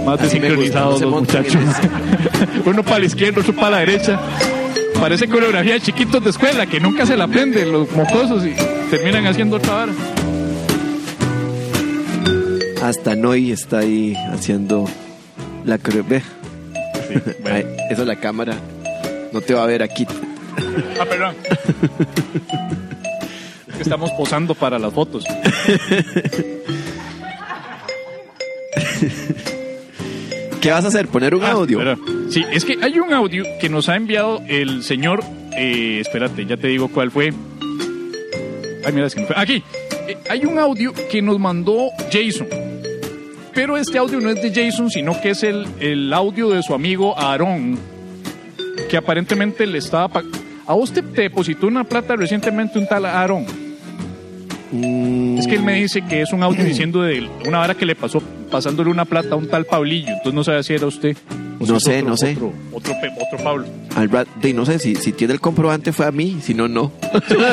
Más desincronizados los muchachos. Uno para la izquierda, otro para la derecha. Parece coreografía de chiquitos de escuela que nunca se la aprenden los mocosos y terminan haciendo otra vara. Hasta Noy está ahí haciendo la. Ve, Sí, bueno. Eso es la cámara. No te va a ver aquí. Ah, perdón. Es que estamos posando para las fotos. [LAUGHS] ¿Qué vas a hacer? ¿Poner un Ah, audio? espera. Sí, es que hay un audio que nos ha enviado el señor. eh, espérate, ya te digo cuál fue. Ay, mira, es que no fue. Aquí. Eh, hay un audio que nos mandó Jason. Pero este audio no es de Jason, sino que es el, el audio de su amigo Aarón. Que aparentemente le estaba. A vos te, te depositó una plata recientemente un tal Aarón. Mm, Es que él me dice que es un audio diciendo de una vara que le pasó pasándole una plata a un tal Pablillo. Entonces no sabía si era usted. o No sé, otro- no sé. Otro, otro, otro Pablo. al Brad- de, no sé si, si tiene el comprobante fue a mí, si no, no.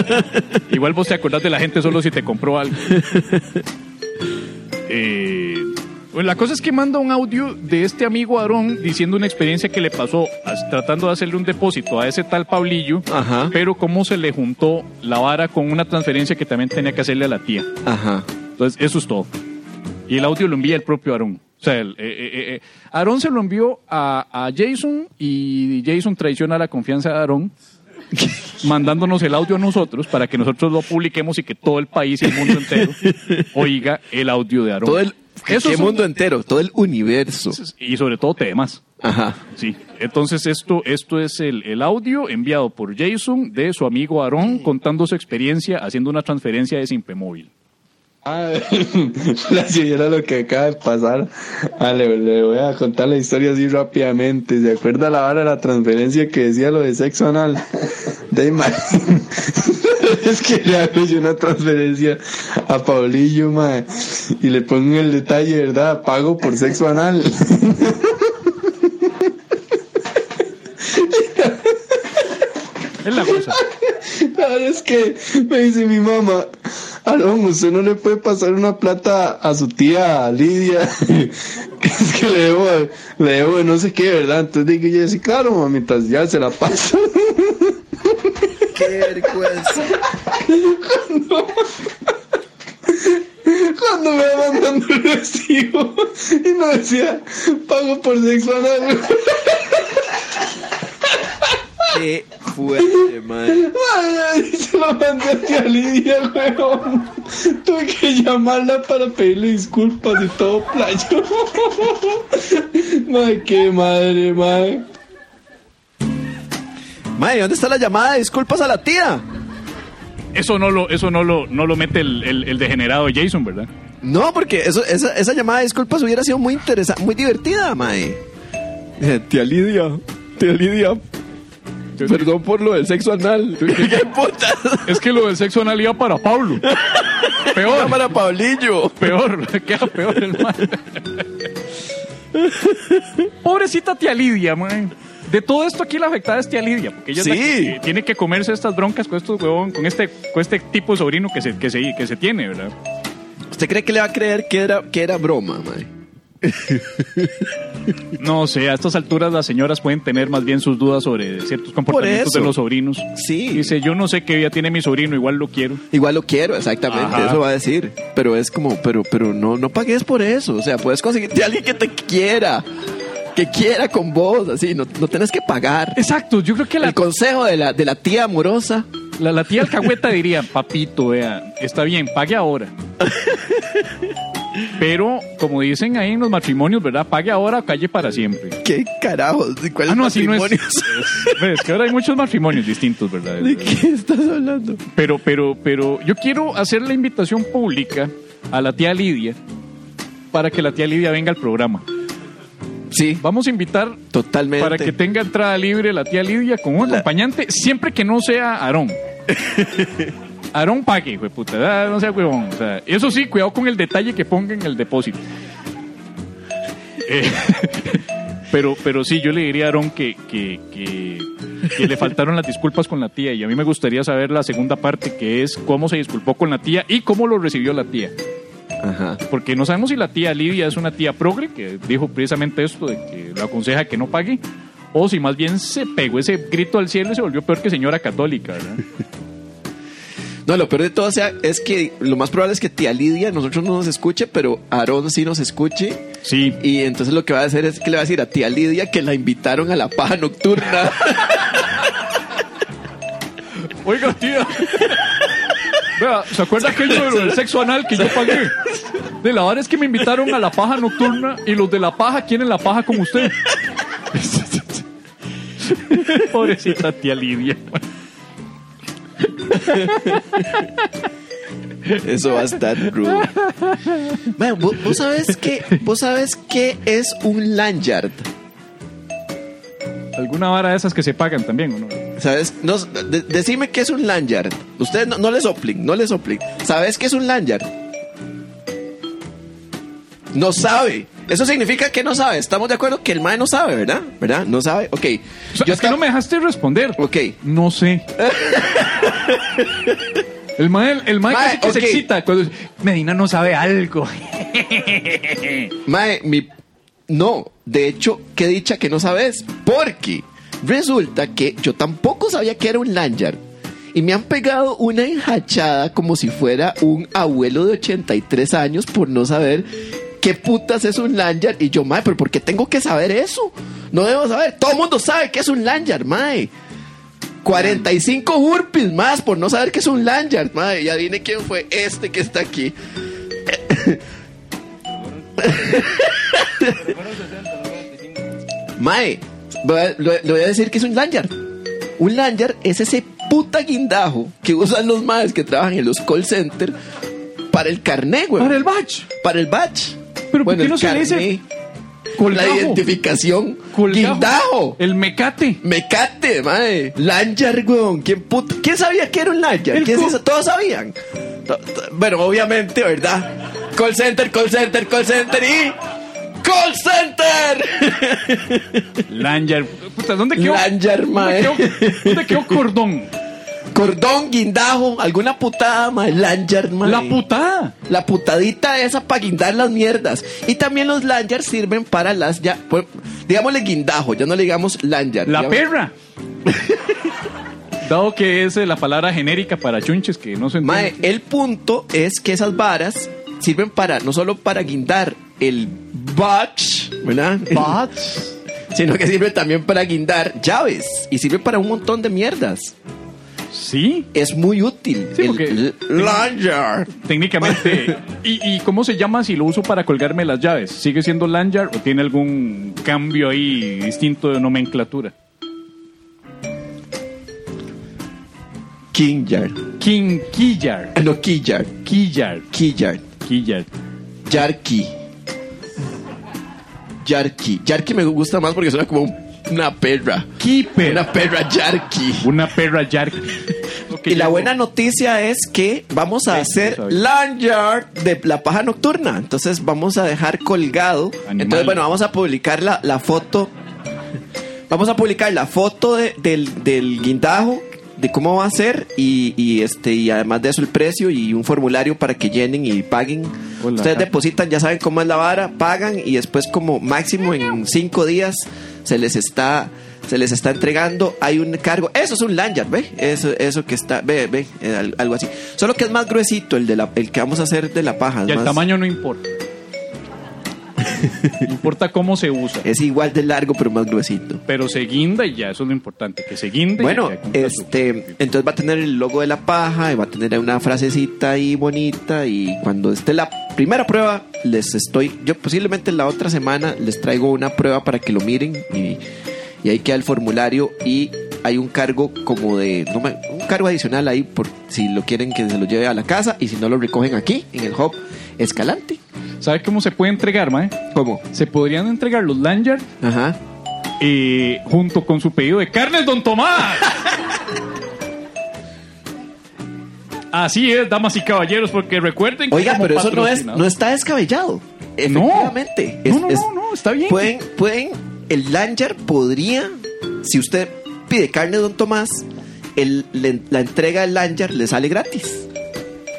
[LAUGHS] Igual vos te acordás de la gente solo si te compró algo. [LAUGHS] Eh, bueno, la cosa es que manda un audio de este amigo Aarón diciendo una experiencia que le pasó as- tratando de hacerle un depósito a ese tal Pablillo, Ajá. pero cómo se le juntó la vara con una transferencia que también tenía que hacerle a la tía. Ajá. Entonces, eso es todo. Y el audio lo envía el propio Aarón. O sea, el, eh, eh, eh, Aarón se lo envió a, a Jason y Jason traiciona la confianza de Aarón [LAUGHS] mandándonos el audio a nosotros para que nosotros lo publiquemos y que todo el país y el mundo entero [LAUGHS] oiga el audio de Aarón. Todo el Eso ¿qué es un- mundo entero, todo el universo. Y sobre todo temas. Ajá. Sí, entonces esto, esto es el, el audio enviado por Jason de su amigo Aarón contando su experiencia haciendo una transferencia de Simpe Móvil. Ah, [LAUGHS] la señora lo que acaba de pasar. Ah, le, le voy a contar la historia así rápidamente. ¿Se acuerda la hora de la transferencia que decía lo de sexo anal? De [LAUGHS] es que le hago yo una transferencia a Paulillo, ma, y le pongo el detalle, ¿verdad? Pago por sexo anal. Es la cosa. [LAUGHS] La verdad es que me dice mi mamá, [LAUGHS] Alón, usted no le puede pasar una plata a su tía Lidia, [LAUGHS] es que le debo, le debo de no sé qué, ¿verdad? Entonces digo yo, sí, claro, mamá, mientras ya se la paso. [LAUGHS] Qué vergüenza. Cuando me va mandando el recibo y no decía, pago por sexo anal. Qué fuerte, [LAUGHS] man. Ay, se lo mandé a tía Lidia, weón. Tuve que llamarla para pedirle disculpas y todo playo. [LAUGHS] Madre, qué madre, madre. Mae, ¿dónde está la llamada de disculpas a la tía? Eso no lo, eso no lo, no lo mete el, el, el degenerado Jason, ¿verdad? No, porque eso, esa, esa llamada de disculpas hubiera sido muy interesante, muy divertida, mae. Dice, Tía Lidia, tía Lidia, perdón por lo del sexo anal. [LAUGHS] Es que lo del sexo anal iba para Pablo. Peor, para Pablillo. peor, [LAUGHS] queda peor el man. Pobrecita tía Lidia, man. De todo esto aquí la afectada es tía Lidia, porque ella es la Sí. que tiene que comerse estas broncas con estos huevón, con este, con este tipo de sobrino que se, que se, que se tiene, ¿verdad? ¿Usted cree que le va a creer que era, que era broma, mae? [LAUGHS] No sé, a estas alturas las señoras pueden tener más bien sus dudas sobre ciertos comportamientos de los sobrinos. Sí. Dice, yo no sé qué vida tiene mi sobrino, igual lo quiero. Igual lo quiero, exactamente, Ajá. eso va a decir. Pero es como, pero, pero no, no pagues por eso. O sea, puedes conseguirte a alguien que te quiera, que quiera con vos, así, no, no tienes que pagar. Exacto, yo creo que la, El consejo de la, de la tía amorosa. la, la tía alcahueta diría, papito, vea, está bien, pague ahora. [LAUGHS] Pero, como dicen ahí en los matrimonios, ¿verdad? Pague ahora o calle para siempre. ¿Qué carajos? ¿De cuáles Ah, no, así no es. matrimonios? [LAUGHS] Es, que ahora hay muchos matrimonios distintos, ¿verdad? ¿De qué estás hablando? Pero, pero, pero yo quiero hacer la invitación pública a la tía Lidia para que la tía Lidia venga al programa. Sí, Vamos a invitar totalmente. para que tenga entrada libre la tía Lidia con un acompañante, siempre que no sea Aarón. [LAUGHS] Aarón pague, hijo de puta, no sea huevón. O sea, eso sí, cuidado con el detalle que ponga en el depósito. Eh, [LAUGHS] pero, pero sí, yo le diría a Aarón que, que, que, que le faltaron las disculpas con la tía y a mí me gustaría saber la segunda parte, que es cómo se disculpó con la tía y cómo lo recibió la tía. Ajá. Porque no sabemos si la tía Lidia es una tía progre, que dijo precisamente esto, de que lo aconseja que no pague, o si más bien se pegó ese grito al cielo y se volvió peor que señora católica, ¿verdad? No, lo peor de todo o sea, es que lo más probable es que tía Lidia nosotros no nos escuche, pero Aarón sí nos escuche. Sí. Y entonces lo que va a hacer es que le va a decir a tía Lidia que la invitaron a la paja nocturna. [LAUGHS] Oiga, tía. [LAUGHS] Vea, ¿se acuerda del sexo anal que yo pagué? De la verdad es que me invitaron a la paja nocturna y los de la paja quieren la paja con usted. [LAUGHS] Pobrecita tía Lidia. [LAUGHS] Eso va a estar rudo. Bueno, ¿vos, vos sabes qué, vos sabes qué es un lanyard. ¿Alguna vara de esas que se pagan también o no? ¿Sabes? No, de- decime qué es un lanyard. Ustedes no, no le soplen, no le soplen. ¿Sabes qué es un lanyard? No sabe. Eso significa que no sabe. Estamos de acuerdo que el mae no sabe, ¿verdad? ¿Verdad? No sabe. Ok. O sea, Yo es que no me dejaste responder. Ok. No sé. [LAUGHS] El mae, el mae Mae, casi que se excita cuando Medina no sabe algo. [LAUGHS] [LAUGHS] Mae, mi... No, de hecho, qué dicha que no sabes. Porque resulta que yo tampoco sabía que era un lanyard. Y me han pegado una enjachada como si fuera un abuelo de 83 años por no saber qué putas es un lanyard. Y yo, mae, pero ¿por qué tengo que saber eso? No debo saber. Todo el mundo sabe que es un lanyard, mae. 45 burpees más por no saber que es un lanyard, mae. Y adivine quién fue este que está aquí. [LAUGHS] Mae, le voy a decir que es un lanyard. Un lanyard es ese puta guindajo que usan los maes que trabajan en los call centers para el carné, güey. Para el batch. Para el batch. Pero ¿por qué no se le dice colgajo? La identificación. Colgajo. Guindajo. El mecate. Mecate, mae. Lanyard, weón. ¿Quién, puta- ¿Quién sabía que era un lanyard? El ¿Quién co- se- Todos sabían. Bueno, obviamente, ¿verdad? Call center, call center, call center y... ¡Call center! Lanyard. Puta, ¿dónde quedó? Lanyard, mae. ¿Dónde quedó, dónde quedó cordón? Cordón, guindajo, alguna putada, mae. Lanyard, mae. La putada. La putadita esa para guindar las mierdas. Y también los lanyards sirven para las ya... pues, digámosle guindajo, ya no le digamos lanyard. La digamos- perra. [LAUGHS] Dado que es eh, la palabra genérica para chunches que no se entiende. Mae, el punto es que esas varas sirven para, no solo para guindar el batch, ¿verdad? [LAUGHS] Sino que sirve también para guindar llaves y sirve para un montón de mierdas. Sí. Es muy útil. Sí, el lanyard. Técnicamente. [LAUGHS] ¿Y, ¿Y cómo se llama si lo uso para colgarme las llaves? ¿Sigue siendo lanyard o tiene algún cambio ahí distinto de nomenclatura? Kingyard. King Keyard. Ah, No, Keyard. Keyard. Keyard. Keyard. Yarki. Yarki. Yarki me gusta más porque suena como un- una perra. Keeper. Una perra Yarki. Una perra Yark. Ok, Y la buena noticia es que vamos a hacer lanyard de la paja nocturna. Entonces vamos a dejar colgado. Animal. Entonces, bueno, vamos a publicar la, la foto. Vamos a publicar la foto de- del, del guindajo, de cómo va a ser, y, y, este, y además de eso el precio y un formulario para que llenen y paguen Hola, Ustedes depositan, ya saben cómo es la vara, pagan y después como máximo en cinco días se les está se les está entregando, hay un cargo, eso es un lanyard, ¿ve? Eso, eso que está, ve, ve, eh, al- algo así. Solo que es más gruesito el de la, el que vamos a hacer de la paja. Y el más- tamaño no importa. [LAUGHS] importa cómo se usa. Es igual de largo, pero más gruesito. Pero se guinda y ya, eso es lo importante, que se guinde. y Bueno, su- este, entonces va a tener el logo de la paja y va a tener una frasecita ahí bonita y cuando esté la primera prueba les estoy, yo posiblemente la otra semana les traigo una prueba para que lo miren y, y ahí queda el formulario y hay un cargo como de, no me- un cargo adicional ahí por si lo quieren que se lo lleve a la casa y si no lo recogen aquí en el hub Escalante. ¿Sabe cómo se puede entregar, mae? ¿Cómo? Se podrían entregar los lanyard Ajá. eh, junto con su pedido de carnes Don Tomás. [LAUGHS] Así es, damas y caballeros, porque recuerden que Oiga, pero eso no es, no está descabellado. Efectivamente. No, Es- no, es- no, no, está bien. Pueden, pueden, el Lanyard podría, si usted pide carne de Don Tomás, el, le- la entrega del Lanyard le sale gratis.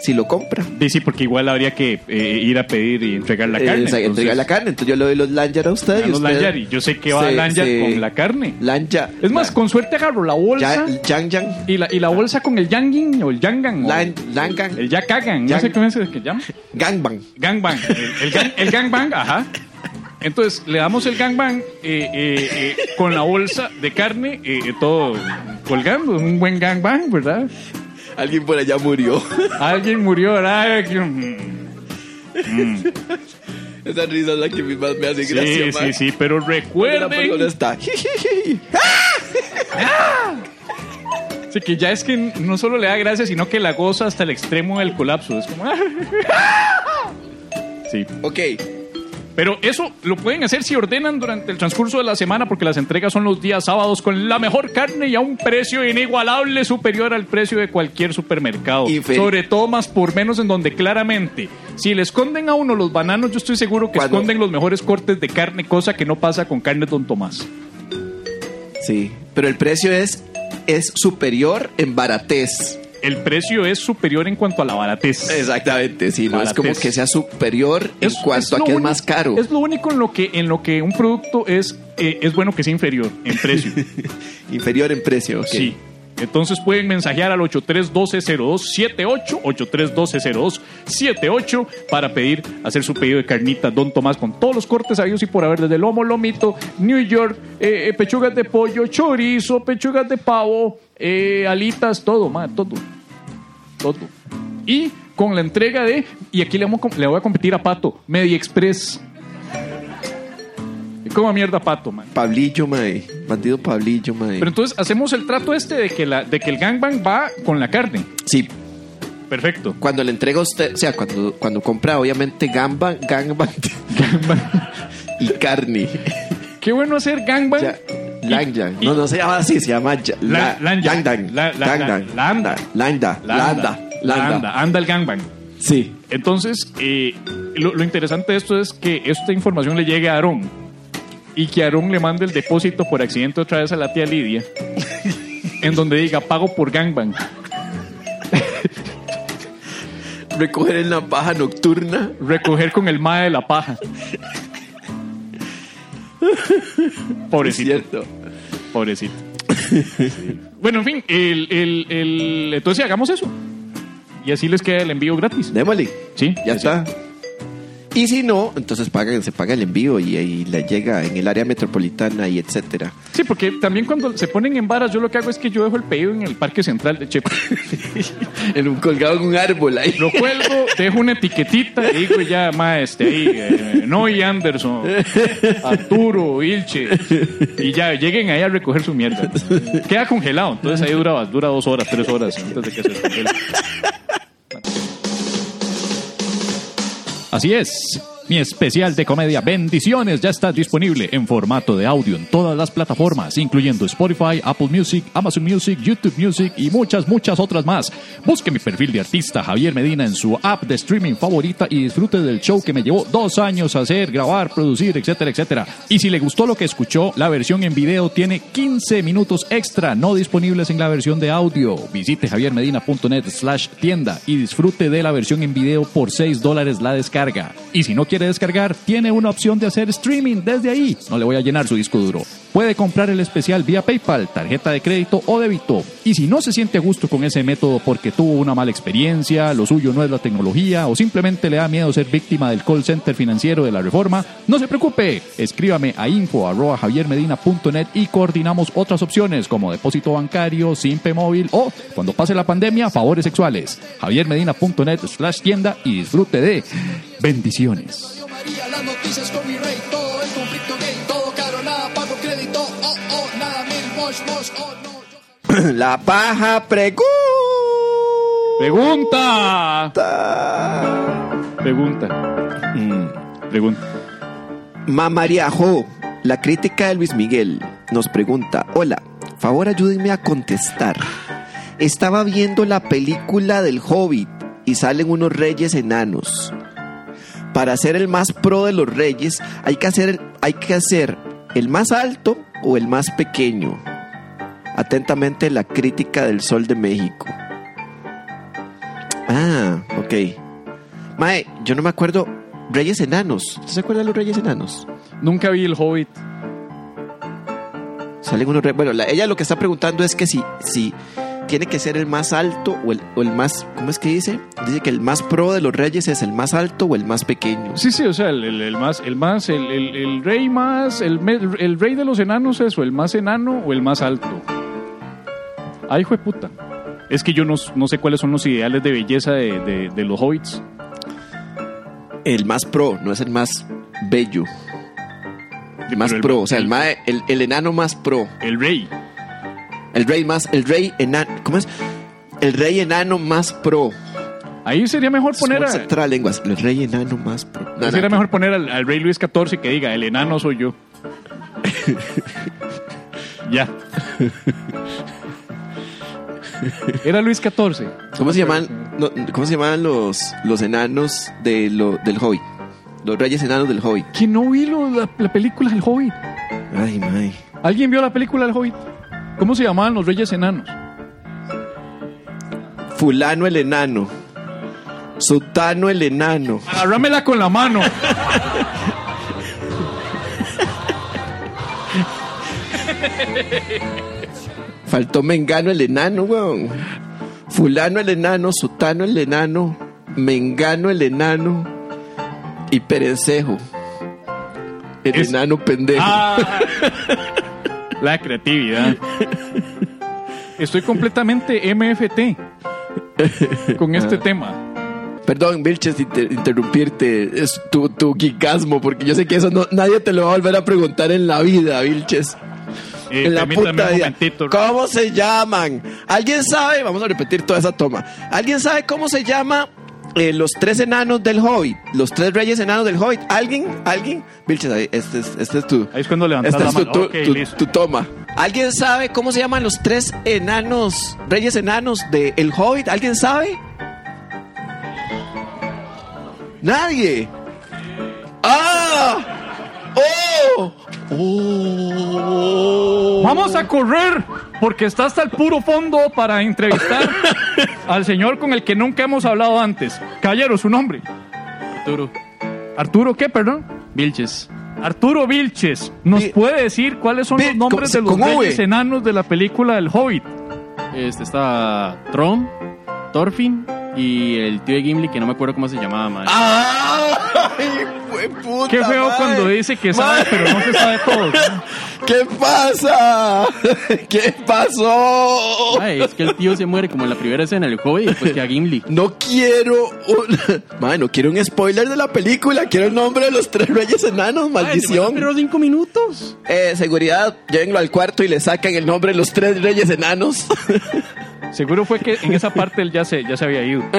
Si lo compra. Sí, sí, porque igual habría que eh, ir a pedir y entregar la carne. o sea, entrega entonces, la carne. Entonces yo le doy los Lanyard a usted. y los usted lanyard y yo sé que va se- lanyard se- con la carne. Lanyard. Es más, la- con suerte agarro la bolsa ya- Yang Yang. y, la, y la bolsa con el yangin o el yangan. Lan- Langan. el yakagan, no sé cómo es que llama. Gangbang. Gangbang. El, el, gang- el gangbang, ajá. Entonces le damos el gangbang eh, eh, eh, con la bolsa de carne, eh, eh, todo colgando. Un buen gangbang, ¿verdad? Alguien por allá murió. [LAUGHS] Alguien murió, ¿verdad? Mm, [LAUGHS] Esa risa es la que más me hace Sí, gracia. sí, man. sí, pero Cuando la recuerden está. [LAUGHS] sí, que ya es que no solo le da gracia, sino que la goza hasta el extremo del colapso. Es como... Sí. ok. Pero eso lo pueden hacer si ordenan durante el transcurso de la semana porque las entregas son los días sábados con la mejor carne y a un precio inigualable superior al precio de cualquier supermercado. Sobre todo más por menos en donde claramente si le esconden a uno los bananos yo estoy seguro que esconden los mejores cortes de carne, cosa que no pasa con carne Don Tomás. Sí. Pero el precio es, es superior en baratez. El precio es superior en cuanto a la baratez. Exactamente, sí, no es como que sea superior en cuanto a que es más caro. Es lo único en lo que, en lo que un producto es, eh, es bueno que sea inferior en precio. [LAUGHS] Inferior en precio, ok. Sí. Entonces pueden mensajear al 83120278, 83120278 para pedir, hacer su pedido de carnita Don Tomás con todos los cortes habidos y por haber, desde lomo, lomito, New York, eh, eh, pechugas de pollo, chorizo, pechugas de pavo, eh, alitas, todo, ma, todo. Todo. Y con la entrega de, y aquí le, vamos le voy a competir a Pato, Media Express. Como mierda Pato, man. Pablillo, mae. Bandido Pablillo, mae. Pero entonces hacemos el trato este de que, la, de que el gangbang va con la carne. sí, Perfecto. cuando le entrega usted, o sea, cuando, cuando compra, obviamente, gamba, gamba [LAUGHS] y carne. Qué bueno hacer gangbang. Ya, Langyang. y- No, no se llama así, se llama. Langdang. La- la- Langdang. la- Landa. Landa. Landa. Landa. Landa. Anda el gangbang. Sí. Entonces, eh, lo, lo interesante de esto es que esta información le llegue a Aarón y que Aarón le mande el depósito por accidente otra vez a la tía Lidia, [LAUGHS] en donde diga pago por gangbang. Recoger en la paja nocturna. Recoger con el mae de la paja. Es [LAUGHS] Pobrecito. Pobrecito. bueno, en fin, el, el, el- entonces hagamos eso. Y así les queda el envío gratis. Démosle. Sí, Ya está. Y si no, entonces pagan, se paga el envío y ahí le llega en el área metropolitana y etcétera. Sí, porque también cuando se ponen en varas, yo lo que hago es que yo dejo el pedido en el parque central de Chepe. [LAUGHS] En un colgado en un árbol ahí. Lo cuelgo, dejo una etiquetita y digo ya, maestre, ahí, eh, Noy Anderson, Arturo, Ilche. Y ya, lleguen ahí a recoger su mierda. Queda congelado, entonces ahí dura, dura dos horas, tres horas antes de que se descongele. Así es. Mi especial de comedia Bendiciones ya está disponible en formato de audio en todas las plataformas, incluyendo Spotify, Apple Music, Amazon Music, YouTube Music y muchas, muchas otras más. Busque mi perfil de artista Javier Medina en su app de streaming favorita y disfrute del show que me llevó dos años hacer, grabar, producir, etcétera, etcétera. Y si le gustó lo que escuchó, la versión en video tiene 15 minutos extra no disponibles en la versión de audio. Visite javiermedina.net slash tienda y disfrute de la versión en video por 6 dólares la descarga. Y si no quiere descargar, tiene una opción de hacer streaming desde ahí. No le voy a llenar su disco duro. Puede comprar el especial vía PayPal, tarjeta de crédito o débito. Y si no se siente a gusto con ese método porque tuvo una mala experiencia, lo suyo no es la tecnología o simplemente le da miedo ser víctima del call center financiero de la reforma, no se preocupe. Escríbame a info.javiermedina.net y coordinamos otras opciones como depósito bancario, simpe móvil o, cuando pase la pandemia, favores sexuales. javiermedina.net slash tienda y disfrute de bendiciones. Yo María, las noticias con mi rey, todo el conflicto gay, todo caro, nada pago crédito, oh, oh, nada mil, mosh, mosh, oh, no. yo- La paja pregunta. Pregunta. Pregunta. Mm. Pregunta. Mamariajo, la crítica de Luis Miguel, nos pregunta, hola, favor ayúdenme a contestar. Estaba viendo la película del Hobbit y salen unos reyes enanos. Para ser el más pro de los reyes hay que hacer, hay que hacer el más alto o el más pequeño. Atentamente la crítica del Sol de México. Ah, ok. Mae, yo no me acuerdo. Reyes enanos. ¿Usted se acuerda de los reyes enanos? Nunca vi el Hobbit. Salen unos re- Bueno, la- ella lo que está preguntando es que si, si tiene que ser el más alto o el, o el más. ¿Cómo es que dice? Dice que el más pro de los reyes es el más alto o el más pequeño. Sí, sí, o sea, el, el- el más, el más, el, rey más, el, el rey de los enanos es o el más enano o el más alto. Ay, hijo de puta. Es que yo no, no sé cuáles son los ideales de belleza de, de- de los hobbits. El más pro, no es el más bello. El más el- pro, o sea, el, el- ma- el, el enano más pro. El rey. El rey más. El rey enano. ¿Cómo es? El rey enano más pro. Ahí sería mejor poner a, lenguas. El rey enano más pro. No, no, sería mejor poner al, al rey Luis XIV que diga, el enano soy yo. [LAUGHS] ya. Era Luis XIV. ¿Cómo se llaman, no, ¿cómo se llamaban los, los enanos de lo, del Hobbit? Los reyes enanos del Hobbit. Que no vi lo- la, la película del Hobbit. Ay, may. ¿Alguien vio la película del Hobbit? ¿Cómo se llamaban los reyes enanos? Fulano el enano. Sutano el enano. Agárramela con la mano. Faltó Mengano el enano, weón. Fulano el enano, Sutano el enano, Mengano el enano y Perencejo. El Es- enano pendejo. Ah, [LAUGHS] la creatividad. Estoy completamente MFT con este tema. Perdón, Vilches, inter- interrumpirte. Es tu, tu geekasmo, porque yo sé que eso no, nadie te lo va a volver a preguntar en la vida, Vilches. Eh, en la puta vida. ¿Cómo se llaman? ¿Alguien sabe? Vamos a repetir toda esa toma. ¿Alguien sabe cómo se llama eh, los tres enanos del Hobbit? Los tres reyes enanos del Hobbit. ¿Alguien? ¿Alguien? Vilches, ahí, este es, este es tu, Ahí es cuando levantas esta la es tu, mano. tu- Ok, tu- listo. tu toma. ¿Alguien sabe cómo se llaman los tres enanos, reyes enanos de El Hobbit? ¿Alguien sabe? Nadie. ¡Ah! ¡Oh! ¡Oh! Vamos a correr, porque está hasta el puro fondo para entrevistar [LAUGHS] al señor con el que nunca hemos hablado antes. Caballero, su nombre. Arturo Arturo, ¿qué, perdón? Vilches. Arturo Vilches. ¿Nos puede decir cuáles son los nombres con- de los con V. reyes enanos de la película del Hobbit? Este está Trom, Thorfinn y el tío de Gimli que no me acuerdo cómo se llamaba, man. ¡Ay, fue puta Qué feo madre! cuando dice que sabe, Madre. pero no se sabe todo. [LAUGHS] ¿Qué pasa? [LAUGHS] ¿Qué pasó? Ay, es que el tío se muere como en la primera escena del juego y después queda Gimli. No quiero un... [LAUGHS] Madre, no quiero un spoiler de la película. Quiero el nombre de los tres reyes enanos. Maldición. Pero cinco minutos. Eh, seguridad, llévenlo al cuarto y le sacan el nombre de los tres reyes enanos. Seguro fue que en esa parte él ya se, ya se había ido. [LAUGHS]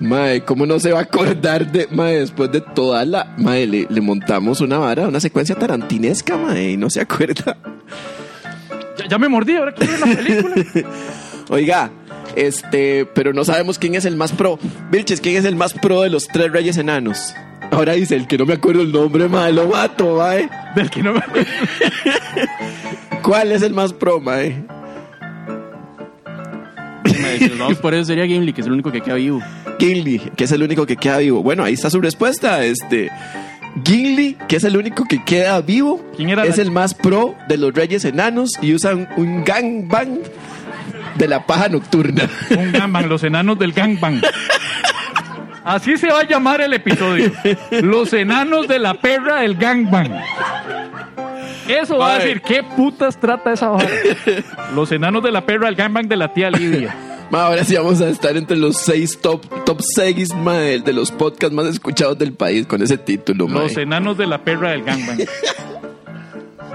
Mae, ¿cómo no se va a acordar de, mae, después de toda la, mae, le, le montamos una vara, una secuencia tarantinesca, mae, y no se acuerda. Ya, ya me mordí, ahora que viene la película. [LAUGHS] Oiga, este, pero no sabemos quién es el más pro. Vilches, ¿quién es el más pro de los tres reyes enanos? Ahora dice el que no me acuerdo el nombre, mae, lo mato, mae. Del que no me... [LAUGHS] ¿Cuál es el más pro, mae? [LAUGHS] Por eso sería Gimli, que es el único que queda vivo. Gimli, que es el único que queda vivo. Bueno, ahí está su respuesta. Este, Gimli, que es el único que queda vivo, ¿Quién era es la- el más pro de los reyes enanos y usan un gangbang de la paja nocturna. Un gangbang, los enanos del gangbang. Así se va a llamar el episodio. Los enanos de la perra del gangbang. Eso va a decir, ¿qué putas trata esa vara? [LAUGHS] Los enanos de la perra del gangbang de la tía Lidia. Ma, ahora sí vamos a estar entre los seis top, top seis ma, de de los podcasts más escuchados del país con ese título. ma. Los enanos de la perra del gangbang. [LAUGHS]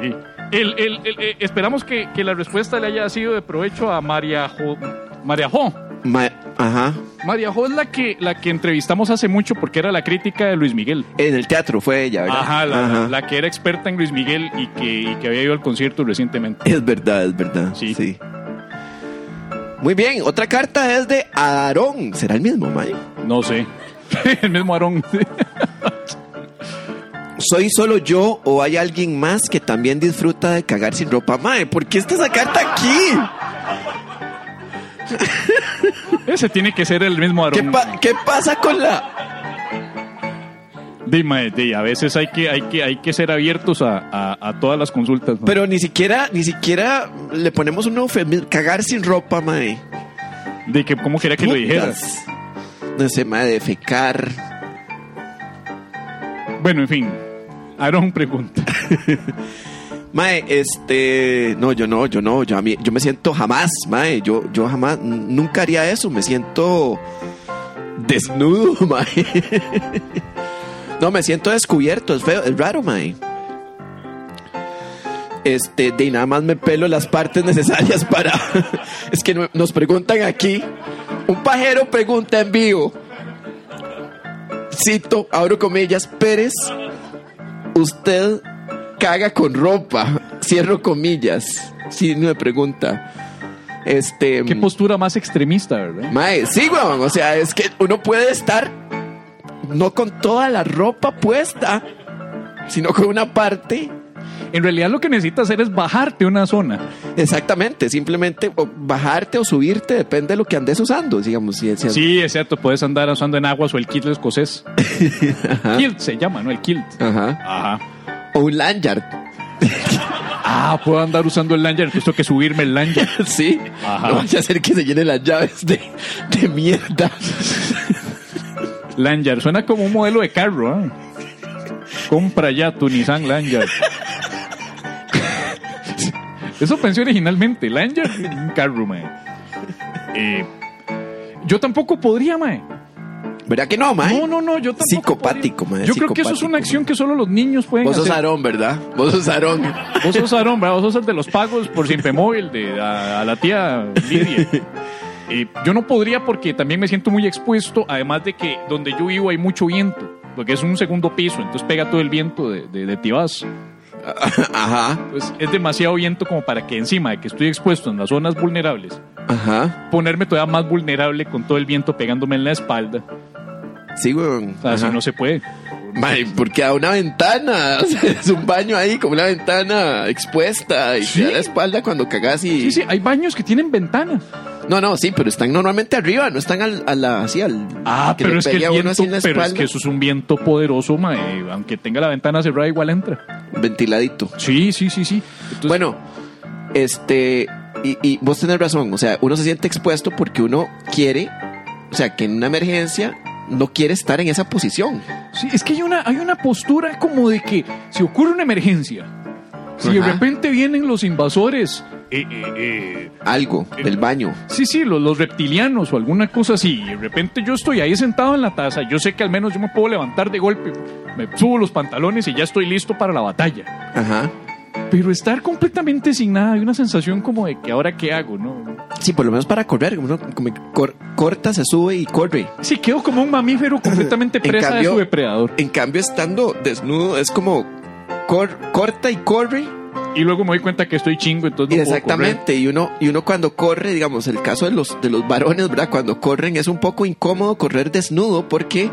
Sí. El- el- el- eh, esperamos que, que la respuesta le haya sido de provecho a María Jo. María Jo. Ma- ajá. María Jo es la que, la que entrevistamos hace mucho porque era la crítica de Luis Miguel. En el teatro fue ella, ¿verdad? Ajá, la, Ajá. la que era experta en Luis Miguel y que, y que había ido al concierto recientemente. Es verdad, es verdad. Sí. Sí. Muy bien, otra carta es de Aarón. ¿Será el mismo, Mae? No sé. [LAUGHS] El mismo Aarón. ¿Soy solo yo o hay alguien más que también disfruta de cagar sin ropa? Mae, ¿por qué está esa carta aquí? [LAUGHS] Ese tiene que ser el mismo ¿Qué, Aarón. pa- qué pasa con la...? Dime, di, a veces hay que, hay que, hay que ser abiertos a, a- a todas las consultas. ¿no? Pero ni siquiera, ni siquiera le ponemos un eufemismo. Cagar sin ropa, mae. de que, ¿Cómo quería que lo dijera? Putas. No sé, mae, de fecar. Bueno, en fin. Aarón pregunta. [LAUGHS] Mae, este... No, yo no, yo no. Yo, a mí, yo me siento jamás, mae. Yo, yo jamás, nunca haría eso. Me siento desnudo, [LAUGHS] mae. No, me siento descubierto. Es feo, es raro, mae. Este, de nada más me pelo las partes necesarias para... [LAUGHS] es que no- nos preguntan aquí. Un pajero pregunta en vivo. Cito, abro comillas, Pérez, usted caga con ropa. Cierro comillas. Sí, me pregunta. Este. Qué postura más extremista, ¿verdad? Mae, sí, weón. O sea, es que uno puede estar no con toda la ropa puesta, sino con una parte. En realidad lo que necesitas hacer es bajarte una zona. Exactamente. Simplemente o bajarte o subirte, depende de lo que andes usando, digamos. Si, si- Sí, es cierto, puedes andar usando en aguas o el kilt escocés. [LAUGHS] Kilt se llama, ¿no? El kilt. Ajá. Ajá. O un lanyard. [LAUGHS] Ah, puedo andar usando el lanyard, justo que subirme el lanyard. [LAUGHS] Sí. Ajá. No vaya a hacer que se llenen las llaves de, de mierda. Lanyard, suena como un modelo de carro, ¿ah? Compra ya tu Nissan Lanyard. Eso pensé originalmente, Lanyard, un carro, mae. Eh, yo tampoco podría, mae. ¿Verdad que no, mae? No, no, no, yo tampoco Psicopático, mae, Yo creo que eso es una acción que solo los niños pueden Vos sos hacer. Aarón, ¿verdad? Vos sos Aarón. [LAUGHS] Vos sos Aarón, ¿verdad? Vos sos el de los pagos por simple móvil de, a, a la tía Lidia. [LAUGHS] Eh, yo no podría porque también me siento muy expuesto, además de que donde yo vivo hay mucho viento, porque es un segundo piso, entonces pega todo el viento de, de, de Tibás. [LAUGHS] Ajá, Pues es demasiado viento como para que encima de que estoy expuesto en las zonas vulnerables, ajá. ponerme todavía más vulnerable con todo el viento pegándome en la espalda. Sí, weón. Así Ajá. no se puede. Mae, porque a una ventana, [LAUGHS] o sea, es un baño ahí, como una ventana expuesta y Sí. te da la espalda cuando cagas y... Sí, sí, hay baños que tienen ventanas. No, no, sí, pero están normalmente arriba, no están al, a la, así al... Ah, que pero es que, el viento, así en la pero es que eso es un viento poderoso, mae. aunque tenga la ventana cerrada igual entra. Ventiladito. Sí, sí, sí, sí. Entonces, Bueno, este, y, y vos tenés razón, o sea, uno se siente expuesto porque uno quiere, o sea, que en una emergencia no quiere estar en esa posición. sí, es que hay una, hay una postura como de que si ocurre una emergencia, si de repente vienen los invasores, eh, eh, eh, Algo del baño. sí, sí, los, los reptilianos o alguna cosa así, y de repente yo estoy ahí sentado en la taza, yo sé que al menos yo me puedo levantar de golpe, me subo los pantalones y ya estoy listo para la batalla. Ajá. Pero estar completamente sin nada, hay una sensación como de que ahora qué hago, ¿no? Sí, por lo menos para correr. Uno como cor- corta, se sube y corre. Sí, quedo como un mamífero [CLEARS THROAT] completamente En presa cambio- de su depredador. En cambio, estando desnudo, es como cor- corta y corre. Y luego me doy cuenta que estoy chingo, entonces no puedo exactamente, y uno, y uno cuando corre, digamos, el caso de los, de los varones, ¿verdad? Cuando corren es un poco incómodo correr desnudo porque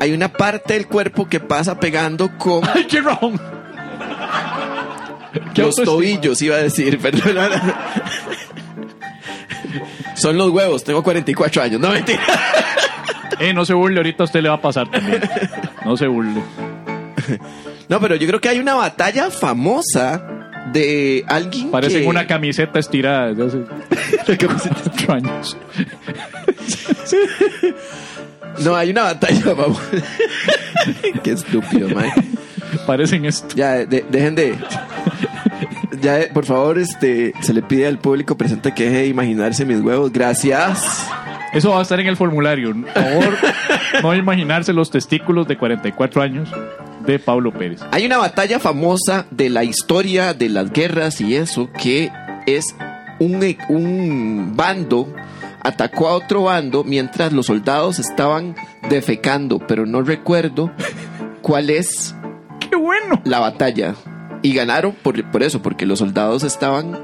hay una parte del cuerpo que pasa pegando con. [LAUGHS] ¡Ay, qué rajón! Los tobillos, iba a decir, [LAUGHS] perdón. Son los huevos, tengo 44 años, no mentira. Eh, no se burle, ahorita a usted le va a pasar también. No se burle. No, pero yo creo que hay una batalla famosa de alguien Parece que... una camiseta estirada desde hace [LAUGHS] ocho años. No, hay una batalla famosa. [LAUGHS] Qué estúpido, man. [LAUGHS] Parecen esto. Ya, de- dejen de. [LAUGHS] Ya, por favor, este, se le pide al público presente que deje de imaginarse mis huevos. Gracias. Eso va a estar en el formulario. Por favor, [LAUGHS] no imaginarse los testículos de 44 años de Pablo Pérez. Hay una batalla famosa de la historia de las guerras y eso, que es un, e- un bando atacó a otro bando mientras los soldados estaban defecando, pero no recuerdo cuál es ¡Qué bueno! la batalla. Y ganaron por, por eso, porque los soldados estaban...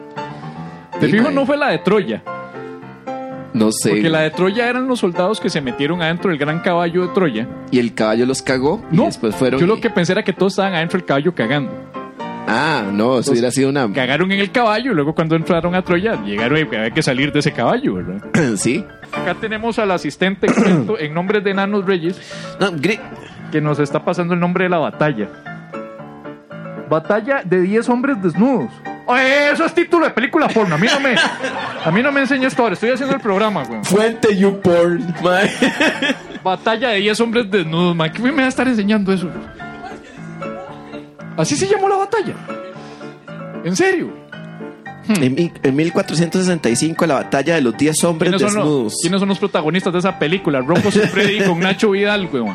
Sí, fijo, no fue la de Troya. No sé. Porque la de Troya eran los soldados que se metieron adentro del gran caballo de Troya. Y el caballo los cagó. y No, después fueron. yo lo que pensé era que todos estaban adentro del caballo cagando. Ah, no, eso hubiera sido una. Cagaron en el caballo y luego cuando entraron a Troya llegaron y había que salir de ese caballo, ¿verdad? [CLEARS THROAT] sí. Acá tenemos al asistente en nombre de Nanos Reyes No, que nos está pasando el nombre de la batalla. Batalla de 10 hombres desnudos. Eso es título de película porno. A mí no me, [LAUGHS] a mí no me enseñó esto ahora. Estoy haciendo el programa, güey. Fuente YouPorn, mae. Batalla de 10 hombres desnudos, man. ¿Qué me va a estar enseñando eso? Así se llamó la batalla. ¿En serio? En, mi- en 1465, la batalla de los 10 hombres ¿Quiénes son, los, desnudos. quiénes son los protagonistas de esa película? Rocco Siffredi con Nacho Vidal, weón.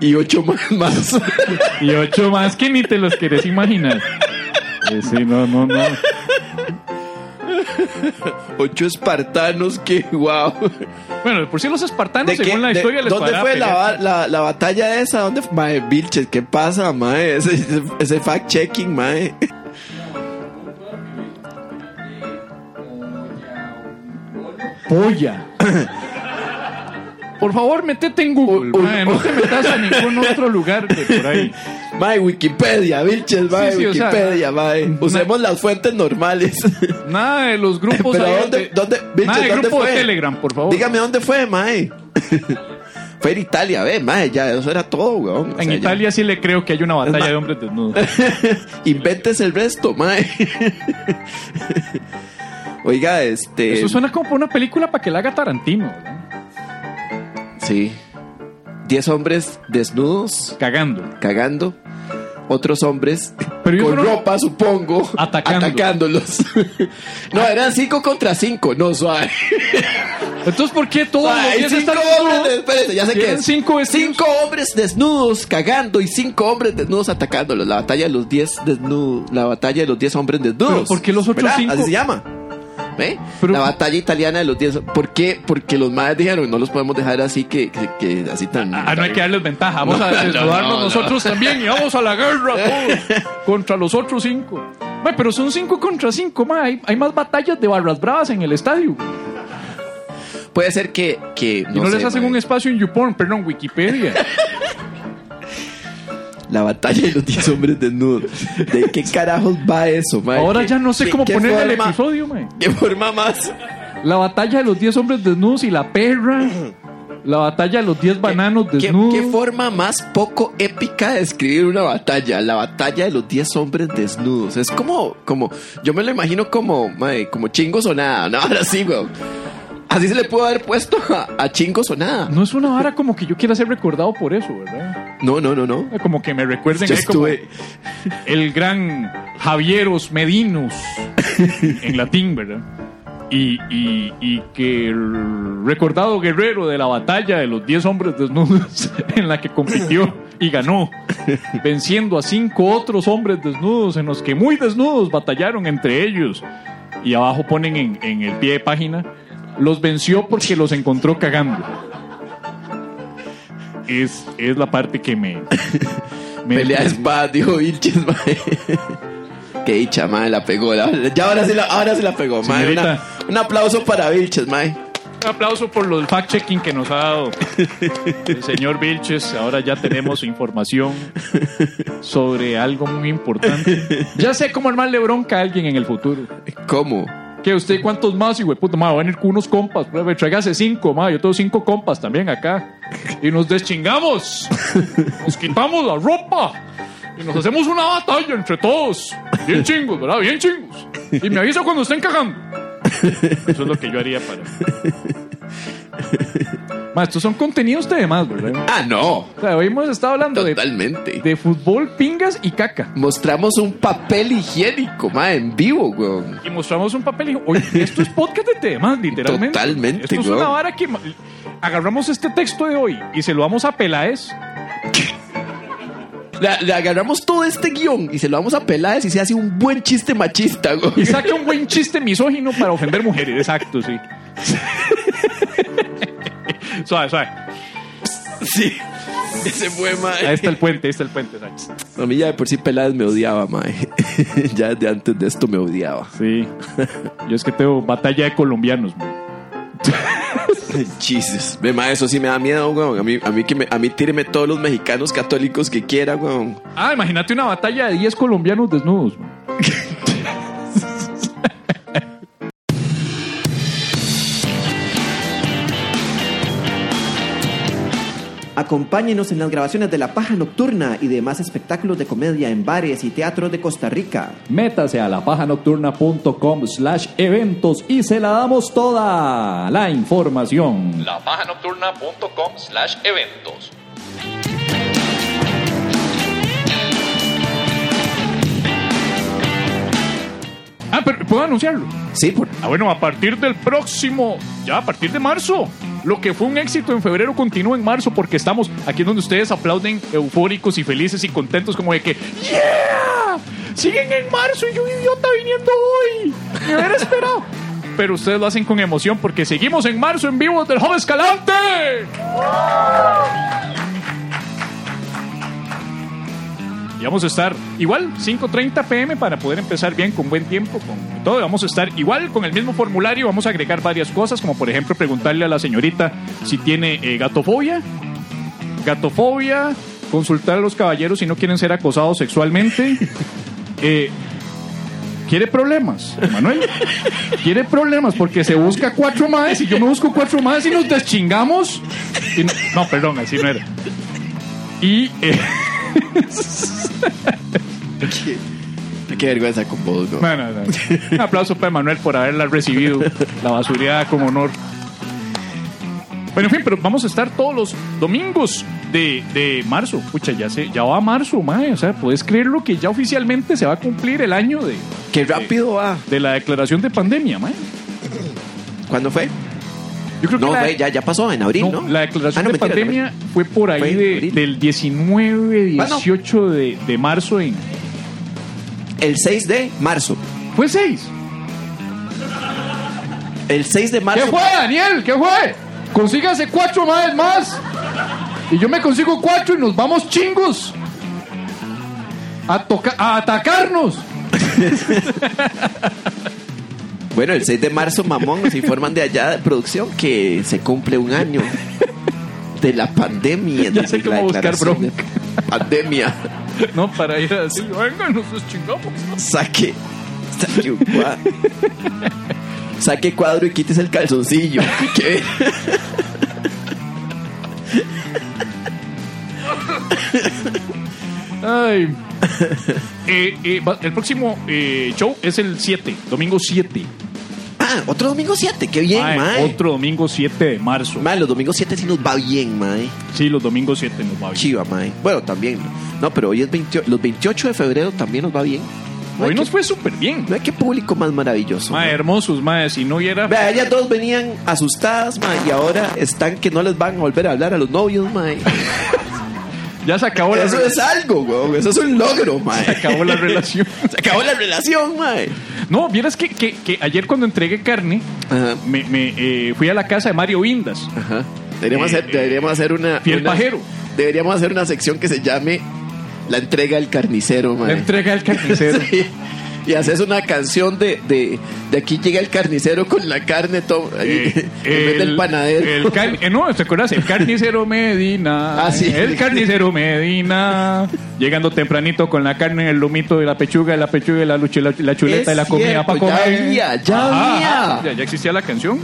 Y 8 más. más. Y ocho más que ni te los quieres imaginar. Eh, sí, no, no, no. 8 espartanos, que wow. Bueno, de por sí los espartanos, ¿De qué- según la de- historia, les ¿Dónde fue la, la, la batalla esa? ¿Dónde fue? Mae, Vilches, ¿qué pasa, mae? Ese, ese- ese fact-checking, mae. Polla. [CLEARS THROAT] Por favor, metete en Google. Mae, no te metas a ningún [LAUGHS] otro lugar de por ahí. Mae, Wikipedia, Vilches, mae, Sí, sí, o sea, Wikipedia, mae. Usemos las fuentes normales. [LAUGHS] Nada de los [LAUGHS] grupos Pero ¿dónde, de- dónde, Vilches, Nada de ¿dónde grupo fue? de Telegram, por favor. Dígame dónde fue, mae. fue en Italia, ve, mae, ya, eso era todo, weón. O En sea, Italia sí le creo que hay una batalla de hombres desnudos. Inventes el resto, mae. Oiga, este. Eso suena como para una película para que la haga Tarantino. ¿verdad? Sí. Diez hombres desnudos, Cagando. cagando. Otros hombres Pero con ropa, supongo, Atacando. atacándolos. [LAUGHS] no, eran cinco contra cinco, no suave. [LAUGHS] Entonces, ¿por qué todos los Ay, 10 cinco están hombres, espérese, ya sé que es. Cinco hombres desnudos cagando y cinco hombres desnudos atacándolos. La batalla de los diez desnudos. La batalla de los diez hombres desnudos. Pero, ¿por qué los otros ¿Verdad? cinco? Así se llama. ¿Ve? Pero- la batalla italiana de los diez. ¿Por qué? Porque los madres dijeron, no los podemos dejar así que, que, que así tan. Ah, no hay que darles ventaja. Vamos No, a no, desnudarnos no, no. nosotros también y vamos a la guerra todos [LAUGHS] contra los otros cinco. Ma, pero son cinco contra cinco, ma. Hay, hay más batallas de barras bravas en el estadio. Puede ser que. que y no sé, les hacen un espacio en YouPorn, perdón, Wikipedia. [LAUGHS] La batalla de los 10 hombres desnudos. ¿De qué [LAUGHS] carajos va eso, mae? Ahora ¿Qué- ya no sé cómo qué poner el forma- episodio, ma. ¿Qué forma más? La batalla de los 10 hombres desnudos y la perra. La batalla de los 10 bananos ¿Qué, desnudos. qué forma más poco épica de escribir una batalla? La batalla de los 10 hombres desnudos. Es como, como, yo me lo imagino como, mae, como chingos o nada. No, [LAUGHS] ahora sí, weón. Así se le pudo haber puesto a, a chingos o nada. No es una vara como que yo quiera ser recordado por eso, ¿verdad? No, no, no, no. Como que me recuerden Yo ahí como estuve, el gran Javieros Medinos en latín, ¿verdad? Y, y, y que el recordado guerrero de la batalla de los 10 hombres desnudos [LAUGHS] en la que compitió y ganó, venciendo a cinco otros hombres desnudos en los que muy desnudos batallaron entre ellos. Y abajo ponen en, en el pie de página, los venció porque los encontró cagando. Es, es la parte que me... [LAUGHS] me Pelea de espadas, dijo Vilches, [LAUGHS] mae. Qué dicha, mae, la pegó. la- ya ahora sí la, ahora sí la pegó, mae. Una- un aplauso para Vilches, mae. Un aplauso por los fact-checking que nos ha dado el [LAUGHS] señor Vilches. Ahora ya tenemos información sobre algo muy importante. Ya sé cómo armarle bronca a alguien en el futuro. ¿Cómo? ¿Qué usted cuántos más, hijo de puta? Ma, va a venir con unos compas. Pruebe, Tráigase cinco, ma. Yo tengo cinco compas también acá. Y nos deschingamos. [LAUGHS] Nos quitamos la ropa. Y nos hacemos una batalla entre todos. Bien [LAUGHS] chingos, ¿verdad? Bien chingos. Y me avisa cuando estén cagando. [LAUGHS] Eso es lo que yo haría para. Ma, estos son contenidos de demás, ¿verdad? Ah, no. O sea, hoy hemos estado hablando de, Totalmente. de fútbol, pingas y caca. Mostramos un papel higiénico, mae, en vivo, weón. y mostramos un papel dijo, oye, esto es podcast de temas, literalmente. Totalmente, Esto es weón. una vara que ma- agarramos este texto de hoy y se lo vamos a Peláez. Le, le agarramos todo este guion y se lo vamos a pelar y se hace un buen chiste machista, weón. Y saca un buen chiste misógino para ofender mujeres. Exacto, sí. [LAUGHS] suave, suave. Sí. Ese fue, mae. Ahí está el puente, ahí está el puente. exacto. A mí ya de por sí Peláez me odiaba, mae. [LAUGHS] ya desde antes de esto me odiaba. Sí. Yo es que tengo batalla de colombianos. man. [LAUGHS] Jesus. Ve, mae, eso sí me da miedo, weón. A mí, a mí, que me, a mí tíreme todos los mexicanos católicos que quiera, weón. Ah, imagínate una batalla de 10 colombianos desnudos. man. [LAUGHS] Acompáñenos en las grabaciones de La Paja Nocturna y demás espectáculos de comedia en bares y teatros de Costa Rica. Métase a lapajanocturna.com slash eventos y se la damos toda la información. lapajanocturna.com slash eventos. Ah, pero ¿puedo anunciarlo? Sí, por... Ah, bueno, a partir del próximo, ya a partir de marzo. Lo que fue un éxito en febrero continúa en marzo porque estamos aquí donde ustedes aplauden eufóricos y felices y contentos como de que ¡Yeah! Siguen en marzo y yo idiota viniendo hoy. Me hubiera esperado. [LAUGHS] Pero ustedes lo hacen con emoción porque seguimos en marzo en vivo del Home Escalante. Y vamos a estar igual, 5.30 pm para poder empezar bien con buen tiempo, con todo. Vamos a estar igual con el mismo formulario. Vamos a agregar varias cosas, como por ejemplo preguntarle a la señorita si tiene eh, gatofobia. Gatofobia, consultar a los caballeros si no quieren ser acosados sexualmente. [LAUGHS] Eh, ¿Quiere problemas, Manuel? ¿Quiere problemas? Porque se busca cuatro más y yo me busco cuatro más y nos deschingamos. Y no, no, perdón, así no era. Y... eh, Qué, [LAUGHS] qué vergüenza con vos, weón. No, no, no. Un aplauso para Manuel por haberla recibido, la basureada con honor. Bueno, en fin, pero vamos a estar todos los domingos de, de marzo. Pucha, ya, se, ya va marzo, mae. O sea, puedes creerlo que ya oficialmente se va a cumplir el año de, Qué rápido va. de la declaración de pandemia, mae. ¿Cuándo fue? Yo creo que No, la, fue, ya, ya pasó en abril, ¿no? no, la declaración Ah, no, de mentira, pandemia fue por ahí Fue de- del 19, Bueno. 18 de, de marzo en... El 6 de marzo. Fue 6. El 6 de ¿Qué marzo. fue, Daniel? ¿Qué fue? Consígase cuatro más más. Y yo me consigo cuatro y nos vamos chingos. A, toca a atacarnos. [LAUGHS] Bueno, el 6 de marzo, mamón, nos informan de allá de producción que se cumple un año de la pandemia. Ya sé cómo buscar de Pandemia. No, para ir a decir, venga, nos chingamos. Saque. Saque un cuadro. Saque cuadro y quites el calzoncillo. ¿Qué? Ay. [LAUGHS] Eh, eh, va- el próximo eh, show es el 7, domingo 7. Ah, otro domingo 7. Qué bien, Mae, mae. Otro domingo 7 de marzo. Mae, los domingos 7 sí nos va bien, mae. Sí, los domingos 7 nos va bien. Chiva, mae. Bueno, también. No, pero hoy es 28, los 28 de febrero también nos va bien. Hoy nos fue súper bien. Hay que público más maravilloso. Mae, mae. hermosos, mae. Si no hubiera. Vea, ellas dos venían asustadas, mae, y ahora están que no les van a volver a hablar a los novios, mae. [LAUGHS] Ya se acabó la Eso es algo, weón. Eso es un logro, mae. Se acabó la relación. [LAUGHS] Se acabó la relación, mae. No, vieras que, que, que ayer cuando entregué carne, Ajá. me, me, eh, fui a la casa de Mario Vindas. Ajá. Deberíamos, Eh, hacer, deberíamos hacer una. Fiel una- pajero. Deberíamos hacer una sección que se llame La entrega del carnicero, mae. La entrega del carnicero. [LAUGHS] Sí. [LAUGHS] Y haces una canción de, de, de aquí llega el carnicero con la carne to- ahí, Eh, [LAUGHS] en vez del panadero. el car- eh, no, ¿te acuerdas? El carnicero [LAUGHS] Medina. Ah, sí. El carnicero Medina. Llegando tempranito con la carne, el lomito de la pechuga, la pechuga, la, lucha, la, la chuleta y la comida para ya comer. había, ya había. Ya, ya existía la canción.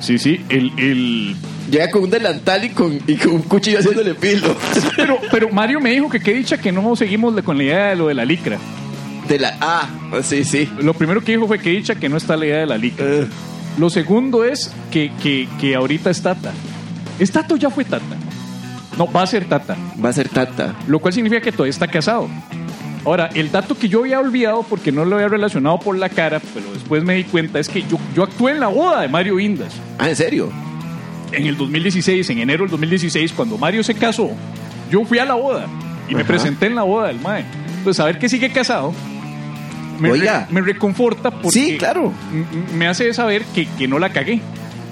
Sí, sí. El, el... Llega con un delantal y con, y con un cuchillo haciéndole filo. Pero, pero Mario me dijo que qué dicha que no seguimos con la idea de lo de la licra. De la, ah, sí, sí. Lo primero que dijo fue que dicha que no está la idea de la licra. Eh, Lo segundo es que, que, que ahorita es Tata. ¿Es Tata o ya fue Tata? No, va a ser Tata. va a ser tata. Lo cual significa que todavía está casado. Ahora, el dato que yo había olvidado porque no lo había relacionado por la cara, pero después me di cuenta, es que yo, yo actué en la boda de Mario Indas. Ah, ¿en serio? En el 2016, en enero del 2016, cuando Mario se casó, yo fui a la boda y me Ajá. presenté en la boda del Mae. Entonces, saber que sigue casado me, Oiga. re- me reconforta porque Sí, claro. me hace saber que, que no la cagué,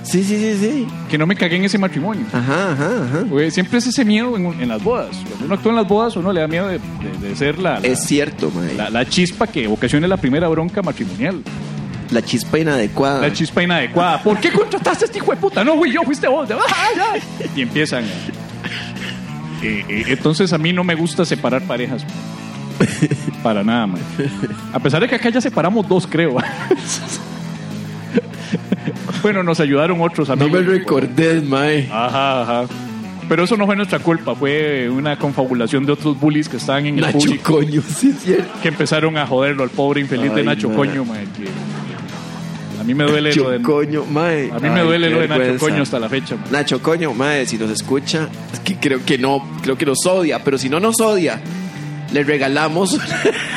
Sí, sí, sí, sí. que no me cagué en ese matrimonio. Ajá, ajá, ajá. Porque siempre es ese miedo en, en las bodas. Cuando uno actúa en las bodas, uno le da miedo de, de- de ser la, la, Es cierto, mae. la- la chispa que ocasione la primera bronca matrimonial. La chispa inadecuada. La chispa inadecuada. ¿Por qué contrataste a este hijo de puta? No fui yo, fuiste vos. Y empiezan. Eh, eh, entonces a mí no me gusta separar parejas. [LAUGHS] Para nada, man. A pesar de que acá ya separamos dos, creo. bueno, nos ayudaron otros no amigos. me recordé, mae. Ajá, ajá. Pero eso no fue nuestra culpa, fue una confabulación de otros bullies que estaban en el Nacho público coño, sí cierto. que empezaron a joderlo al pobre infeliz de Nacho man. Coño, man, que a mí me duele lo de Nacho coño, mae. a mí me duele lo de Nacho. Coño hasta la fecha. Nacho coño, mae, si nos escucha, es que creo que no, creo que nos odia, pero si no nos odia, le regalamos [LAUGHS]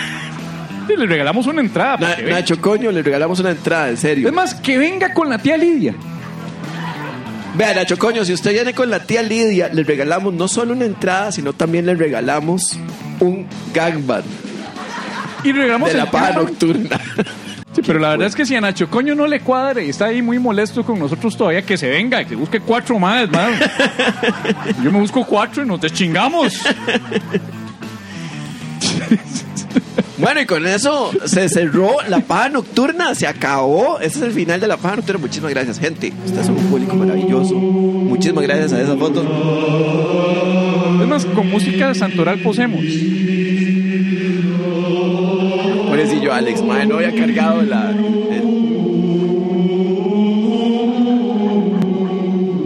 le regalamos una entrada. Na-. Nacho coño, le regalamos una entrada, en serio. Es más, que venga con la tía Lidia. Vea, Nacho coño, si usted viene con la tía Lidia, le regalamos no solo una entrada, sino también le regalamos un gangbang Y le regalamos de la paja nocturna. Sí, pero la verdad es que si a Nacho Coño no le cuadre y está ahí muy molesto con nosotros todavía, que se venga, que busque cuatro más, man. [LAUGHS] Yo me busco cuatro y nos deschingamos. [LAUGHS] Bueno, y con eso se cerró la paja nocturna, se acabó. Ese es el final de la paja nocturna. Muchísimas gracias, gente. Ustedes son un público maravilloso. Muchísimas gracias a esas fotos. Es más, con música santoral posemos. Pobrecillo Alex, madre, no había cargado la. el-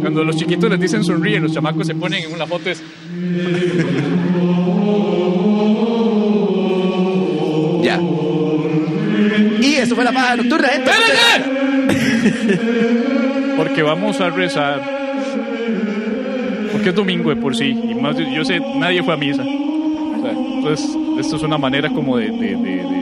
Cuando los chiquitos les dicen sonríe, los chamacos se ponen en una foto. Es... Y eso fue la paja nocturna, gente. [LAUGHS] Porque vamos a rezar. Porque es domingo de por sí. Y más, yo sé, nadie fue a misa. O sea, entonces, esto es una manera como de, de, de- de-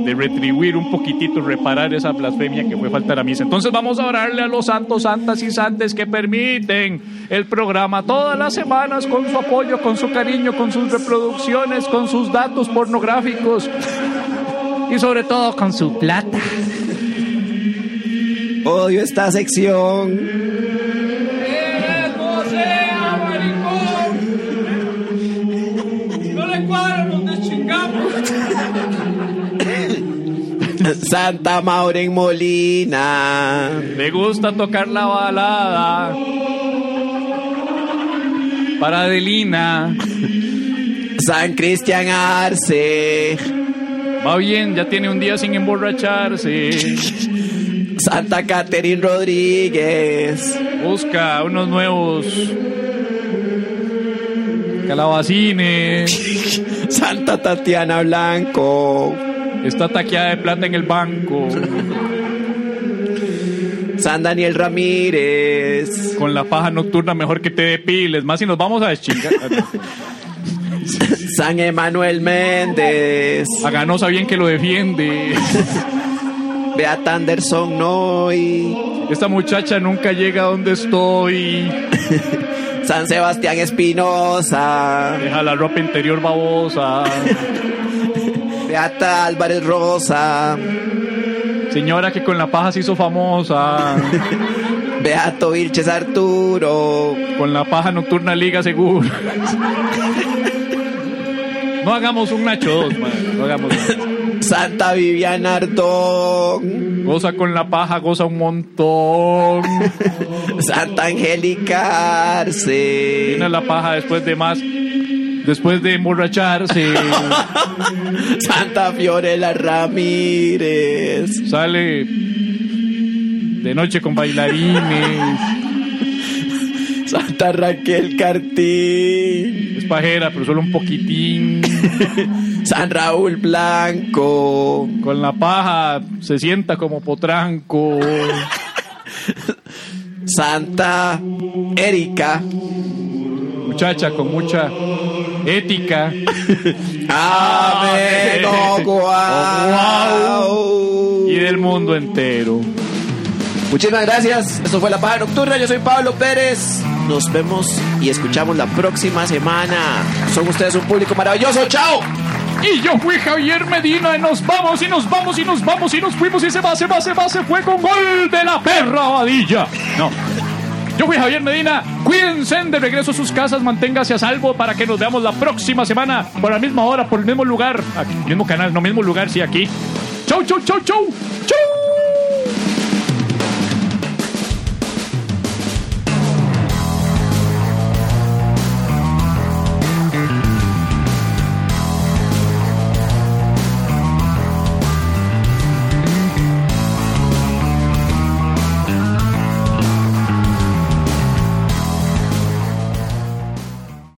de retribuir un poquitito, reparar esa blasfemia que fue faltar a misa. Entonces vamos a orarle a los santos, santas y santes que permiten el programa todas las semanas con su apoyo, con su cariño, con sus reproducciones, con sus datos pornográficos y sobre todo con su plata. Odio esta sección. No le cuadran. Santa Maureen Molina. Me gusta tocar la balada. Para Adelina. San Cristian Arce. Va bien, ya tiene un día sin emborracharse. Santa Catherine Rodríguez. Busca unos nuevos calabacines. Santa Tatiana Blanco. Está taqueada de plata en el banco. San Daniel Ramírez. Con la paja nocturna mejor que te depiles. Más si nos vamos a deschingar. [LAUGHS] [LAUGHS] San Emanuel Méndez. A Ganosa bien que lo defiende. [LAUGHS] Beata Anderson Noy. Esta muchacha nunca llega a donde estoy. [LAUGHS] San Sebastián Espinosa, Deja la ropa interior babosa. Beata Álvarez Rosa, Señora que con la paja se hizo famosa. Beato Vilches Arturo, Con la paja nocturna liga seguro. No hagamos un Nacho 2, man. No hagamos. Santa Viviana Ardón, Goza con la paja, goza un montón. Santa Angélica Arce, Viene la paja después de más. Después de emborracharse. [LAUGHS] Santa Fiorella Ramírez, Sale de noche con bailarines. Santa Raquel Cartín, Es pajera, pero solo un poquitín. [LAUGHS] San Raúl Blanco, Con la paja se sienta como potranco. Santa Erika, Muchacha con mucha ética. Amén, oh, guau. Y del mundo entero. Muchísimas gracias. Esto fue La Paja Nocturna. Yo soy Pablo Pérez. Nos vemos y escuchamos la próxima semana. Son ustedes un público maravilloso. ¡Chao! Y yo fui Javier Medina y nos vamos y nos vamos y nos vamos y nos fuimos y se va, se va, se va, se fue con gol de la perra Badilla. No. Yo fui Javier Medina. Cuídense de regreso a sus casas, manténgase a salvo para que nos veamos la próxima semana por la misma hora, por el mismo lugar, aquí, mismo canal, no mismo lugar, sí, aquí. Chau, chau, chau, chau. Chau.